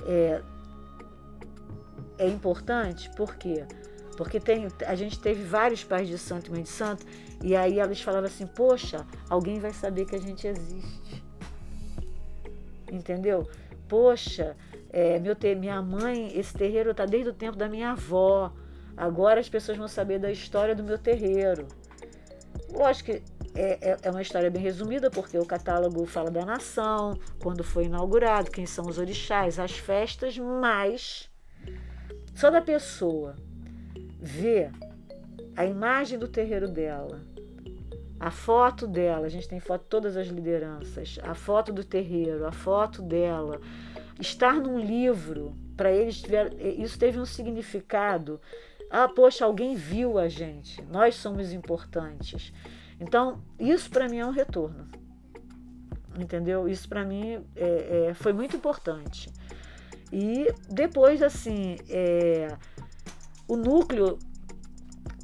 é, é importante, por quê? Porque tem, a gente teve vários pais de santo e mãe de santo, e aí elas falavam assim: Poxa, alguém vai saber que a gente existe. Entendeu? Poxa, é, meu ter, minha mãe, esse terreiro está desde o tempo da minha avó. Agora as pessoas vão saber da história do meu terreiro. Lógico que é, é, é, uma história bem resumida, porque o catálogo fala da nação, quando foi inaugurado, quem são os orixás, as festas, mas só da pessoa ver a imagem do terreiro dela, a foto dela, a gente tem foto de todas as lideranças, a foto do terreiro, a foto dela, estar num livro, para eles, isso teve um significado. Ah, poxa, alguém viu a gente, nós somos importantes. Então, isso para mim é um retorno. Entendeu? Isso para mim é, é, foi muito importante. E depois, assim, é, o núcleo,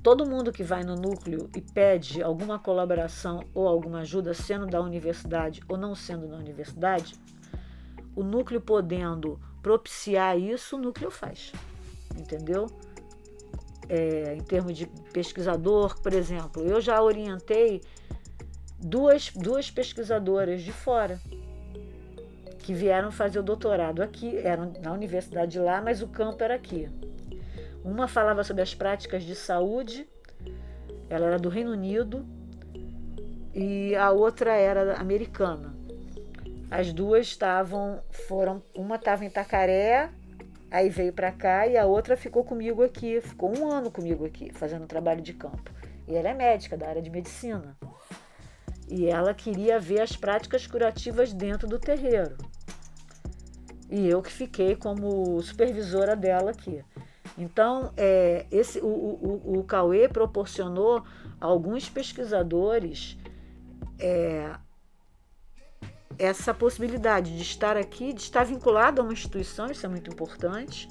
todo mundo que vai no núcleo e pede alguma colaboração ou alguma ajuda, sendo da universidade ou não sendo da universidade, o núcleo podendo propiciar isso, o núcleo faz. Entendeu? É, em termos de pesquisador, por exemplo, eu já orientei duas, duas pesquisadoras de fora que vieram fazer o doutorado aqui, eram na universidade lá, mas o campo era aqui. Uma falava sobre as práticas de saúde, ela era do Reino Unido, e a outra era americana. As duas estavam, foram, uma estava em Itacaré, aí veio para cá, e a outra ficou comigo aqui, ficou um ano comigo aqui, fazendo trabalho de campo. E ela é médica da área de medicina. E ela queria ver as práticas curativas dentro do terreiro. E eu que fiquei como supervisora dela aqui. Então, é, esse, o, o, o Cauê proporcionou a alguns pesquisadores é, essa possibilidade de estar aqui, de estar vinculado a uma instituição, isso é muito importante,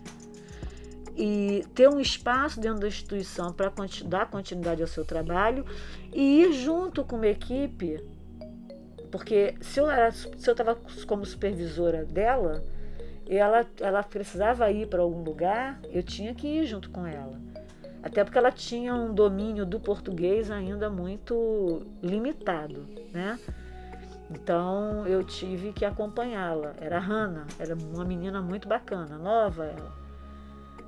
e ter um espaço dentro da instituição para dar continuidade ao seu trabalho e ir junto com uma equipe, porque se eu estava como supervisora dela, ela, ela precisava ir para algum lugar, eu tinha que ir junto com ela. Até porque ela tinha um domínio do português ainda muito limitado, né? Então eu tive que acompanhá-la. Era a Hannah, era uma menina muito bacana, nova ela.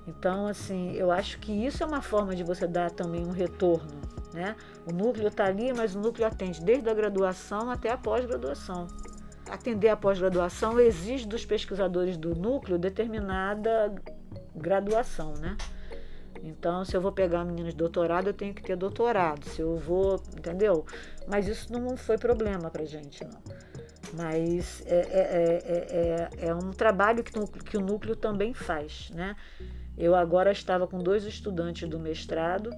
Então, assim, eu acho que isso é uma forma de você dar também um retorno. Né? O núcleo está ali, mas o núcleo atende desde a graduação até a pós-graduação. Atender a pós-graduação exige dos pesquisadores do núcleo determinada graduação, né? Então, se eu vou pegar meninas de doutorado, eu tenho que ter doutorado. Se eu vou, entendeu? Mas isso não foi problema para gente, não. Mas é, é, é, é, um trabalho que, que o núcleo também faz, né? Eu agora estava com dois estudantes do mestrado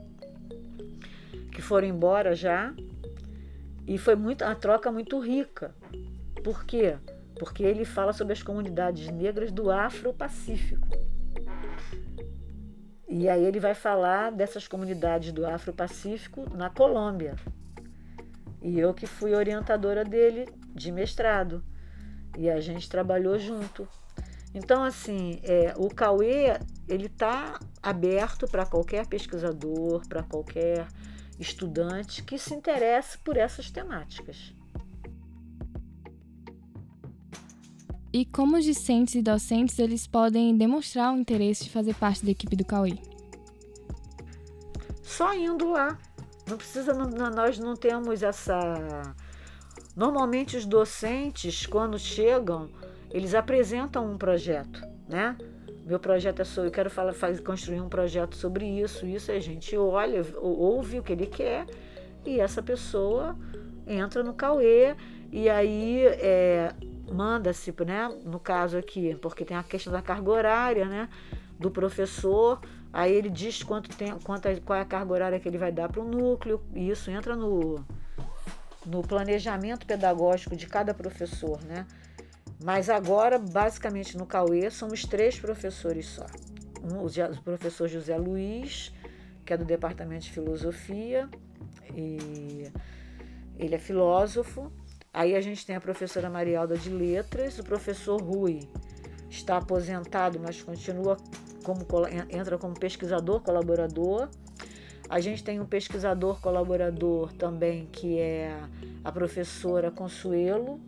que foram embora já e foi muito, uma troca muito rica. Por quê? Porque ele fala sobre as comunidades negras do Afro-Pacífico. E aí ele vai falar dessas comunidades do Afro-Pacífico na Colômbia. E eu que fui orientadora dele de mestrado. E a gente trabalhou junto. Então, assim, é, o Cauê ele está aberto para qualquer pesquisador, para qualquer estudante que se interesse por essas temáticas. E como os discentes e docentes eles podem demonstrar o interesse de fazer parte da equipe do Cauê? Só indo lá. Não precisa, nós não temos essa. Normalmente os docentes, quando chegam, eles apresentam um projeto, né? Meu projeto é sobre, eu quero falar, faz, construir um projeto sobre isso, isso a gente olha, ouve o que ele quer e essa pessoa entra no Cauê e aí é, manda-se, né? No caso aqui, porque tem a questão da carga horária, né? Do professor, aí ele diz quanto tem, quanto, qual é a carga horária que ele vai dar para o núcleo, e isso entra no, no planejamento pedagógico de cada professor, né? Mas agora, basicamente, no Cauê, somos três professores só. Um, o professor José Luiz, que é do Departamento de Filosofia, e ele é filósofo. Aí a gente tem a professora Marialda de Letras, o professor Rui está aposentado, mas continua como entra como pesquisador colaborador. A gente tem um pesquisador colaborador também, que é a professora Consuelo,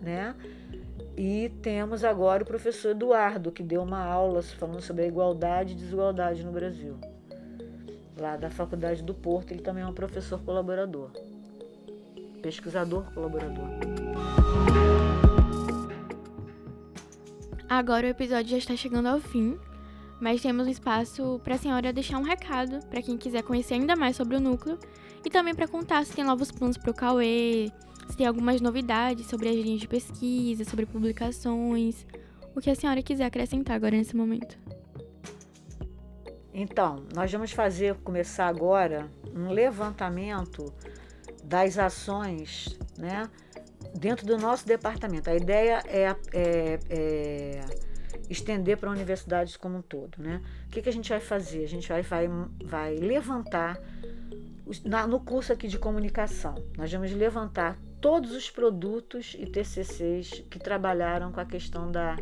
né? E temos agora o professor Eduardo, que deu uma aula falando sobre a igualdade e desigualdade no Brasil. Lá da Faculdade do Porto, ele também é um professor colaborador, pesquisador colaborador. Agora o episódio já está chegando ao fim, mas temos um espaço para a senhora deixar um recado para quem quiser conhecer ainda mais sobre o núcleo e também para contar se tem novos planos para o Cauê, se tem algumas novidades sobre as linhas de pesquisa, sobre publicações, o que a senhora quiser acrescentar agora nesse momento. Então, nós vamos fazer, começar agora, um levantamento das ações, né, dentro do nosso departamento. A ideia é, é, é estender para a universidade como um todo, né? O que, que a gente vai fazer? A gente vai, vai, vai levantar na, no curso aqui de comunicação. Nós vamos levantar todos os produtos e TCCs que trabalharam com a questão da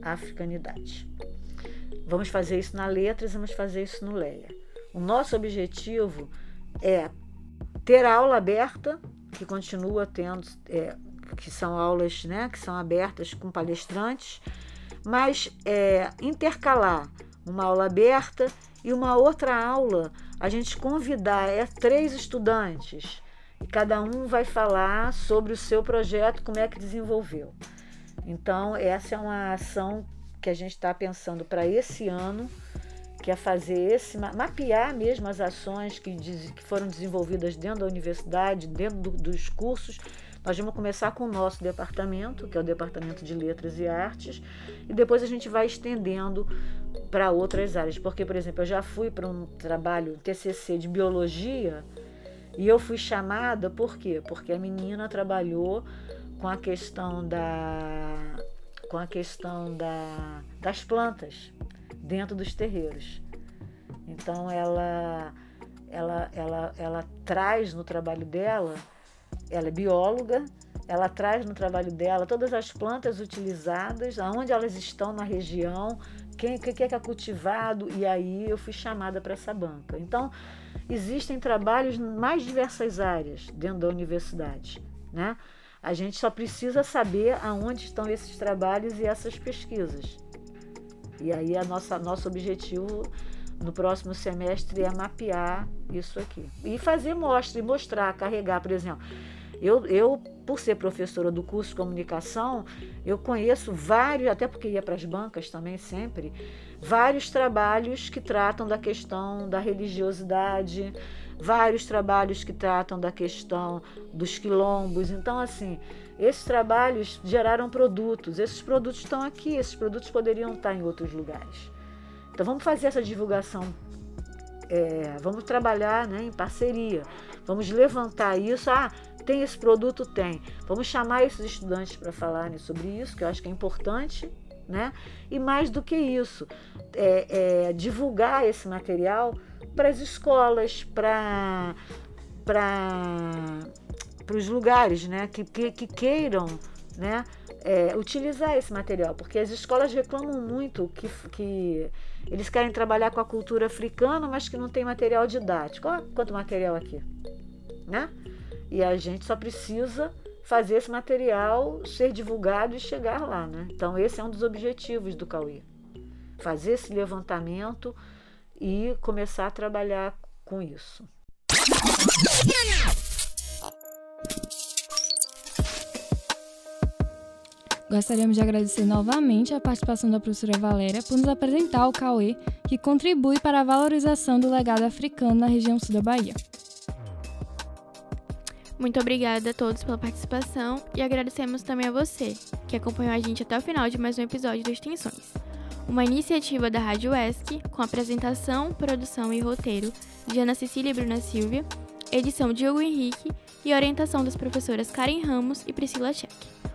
africanidade. Vamos fazer isso na Letras, vamos fazer isso no Leia. O nosso objetivo é ter aula aberta, que continua tendo, é, que são aulas né, que são abertas com palestrantes, mas é, intercalar uma aula aberta e uma outra aula, a gente convidar é, três estudantes e cada um vai falar sobre o seu projeto, como é que desenvolveu. Então, essa é uma ação que a gente está pensando para esse ano, que é fazer esse, mapear mesmo as ações que, que foram desenvolvidas dentro da universidade, dentro do, dos cursos. Nós vamos começar com o nosso departamento, que é o Departamento de Letras e Artes, e depois a gente vai estendendo para outras áreas. Porque, por exemplo, eu já fui para um trabalho TCC de biologia e eu fui chamada por quê? Porque a menina trabalhou com a questão da com a questão da, das plantas dentro dos terreiros. Então ela, ela, ela, ela traz no trabalho dela, ela é bióloga, ela traz no trabalho dela todas as plantas utilizadas, aonde elas estão na região, quem, que é que é cultivado, e aí eu fui chamada para essa banca. Então, existem trabalhos em mais diversas áreas dentro da universidade, né? A gente só precisa saber aonde estão esses trabalhos e essas pesquisas. E aí a nossa nosso objetivo no próximo semestre é mapear isso aqui e fazer mostra e mostrar, carregar, por exemplo. Eu, eu, por ser professora do curso de comunicação, eu conheço vários, até porque ia para as bancas também sempre, vários trabalhos que tratam da questão da religiosidade, vários trabalhos que tratam da questão dos quilombos. Então, assim, esses trabalhos geraram produtos. Esses produtos estão aqui, esses produtos poderiam estar em outros lugares. Então, vamos fazer essa divulgação. É, vamos trabalhar né, em parceria. Vamos levantar isso. Ah, tem esse produto? Tem. Vamos chamar esses estudantes para falarem sobre isso, que eu acho que é importante. Né? E mais do que isso, é, é, divulgar esse material para as escolas, para os lugares né, que, que, que queiram né, é, utilizar esse material, porque as escolas reclamam muito que, que eles querem trabalhar com a cultura africana, mas que não tem material didático. Olha quanto material aqui. Né? E a gente só precisa fazer esse material ser divulgado e chegar lá. Né? Então, esse é um dos objetivos do Cauê. Fazer esse levantamento e começar a trabalhar com isso. Gostaríamos de agradecer novamente a participação da professora Valéria por nos apresentar o Cauê, que contribui para a valorização do legado africano na região sul da Bahia. Muito obrigada a todos pela participação e agradecemos também a você, que acompanhou a gente até o final de mais um episódio do Extensões uma iniciativa da Rádio ESC, com apresentação, produção e roteiro de Ana Cecília e Bruna Silvia, edição de Hugo Henrique e orientação das professoras Karen Ramos e Priscila Check.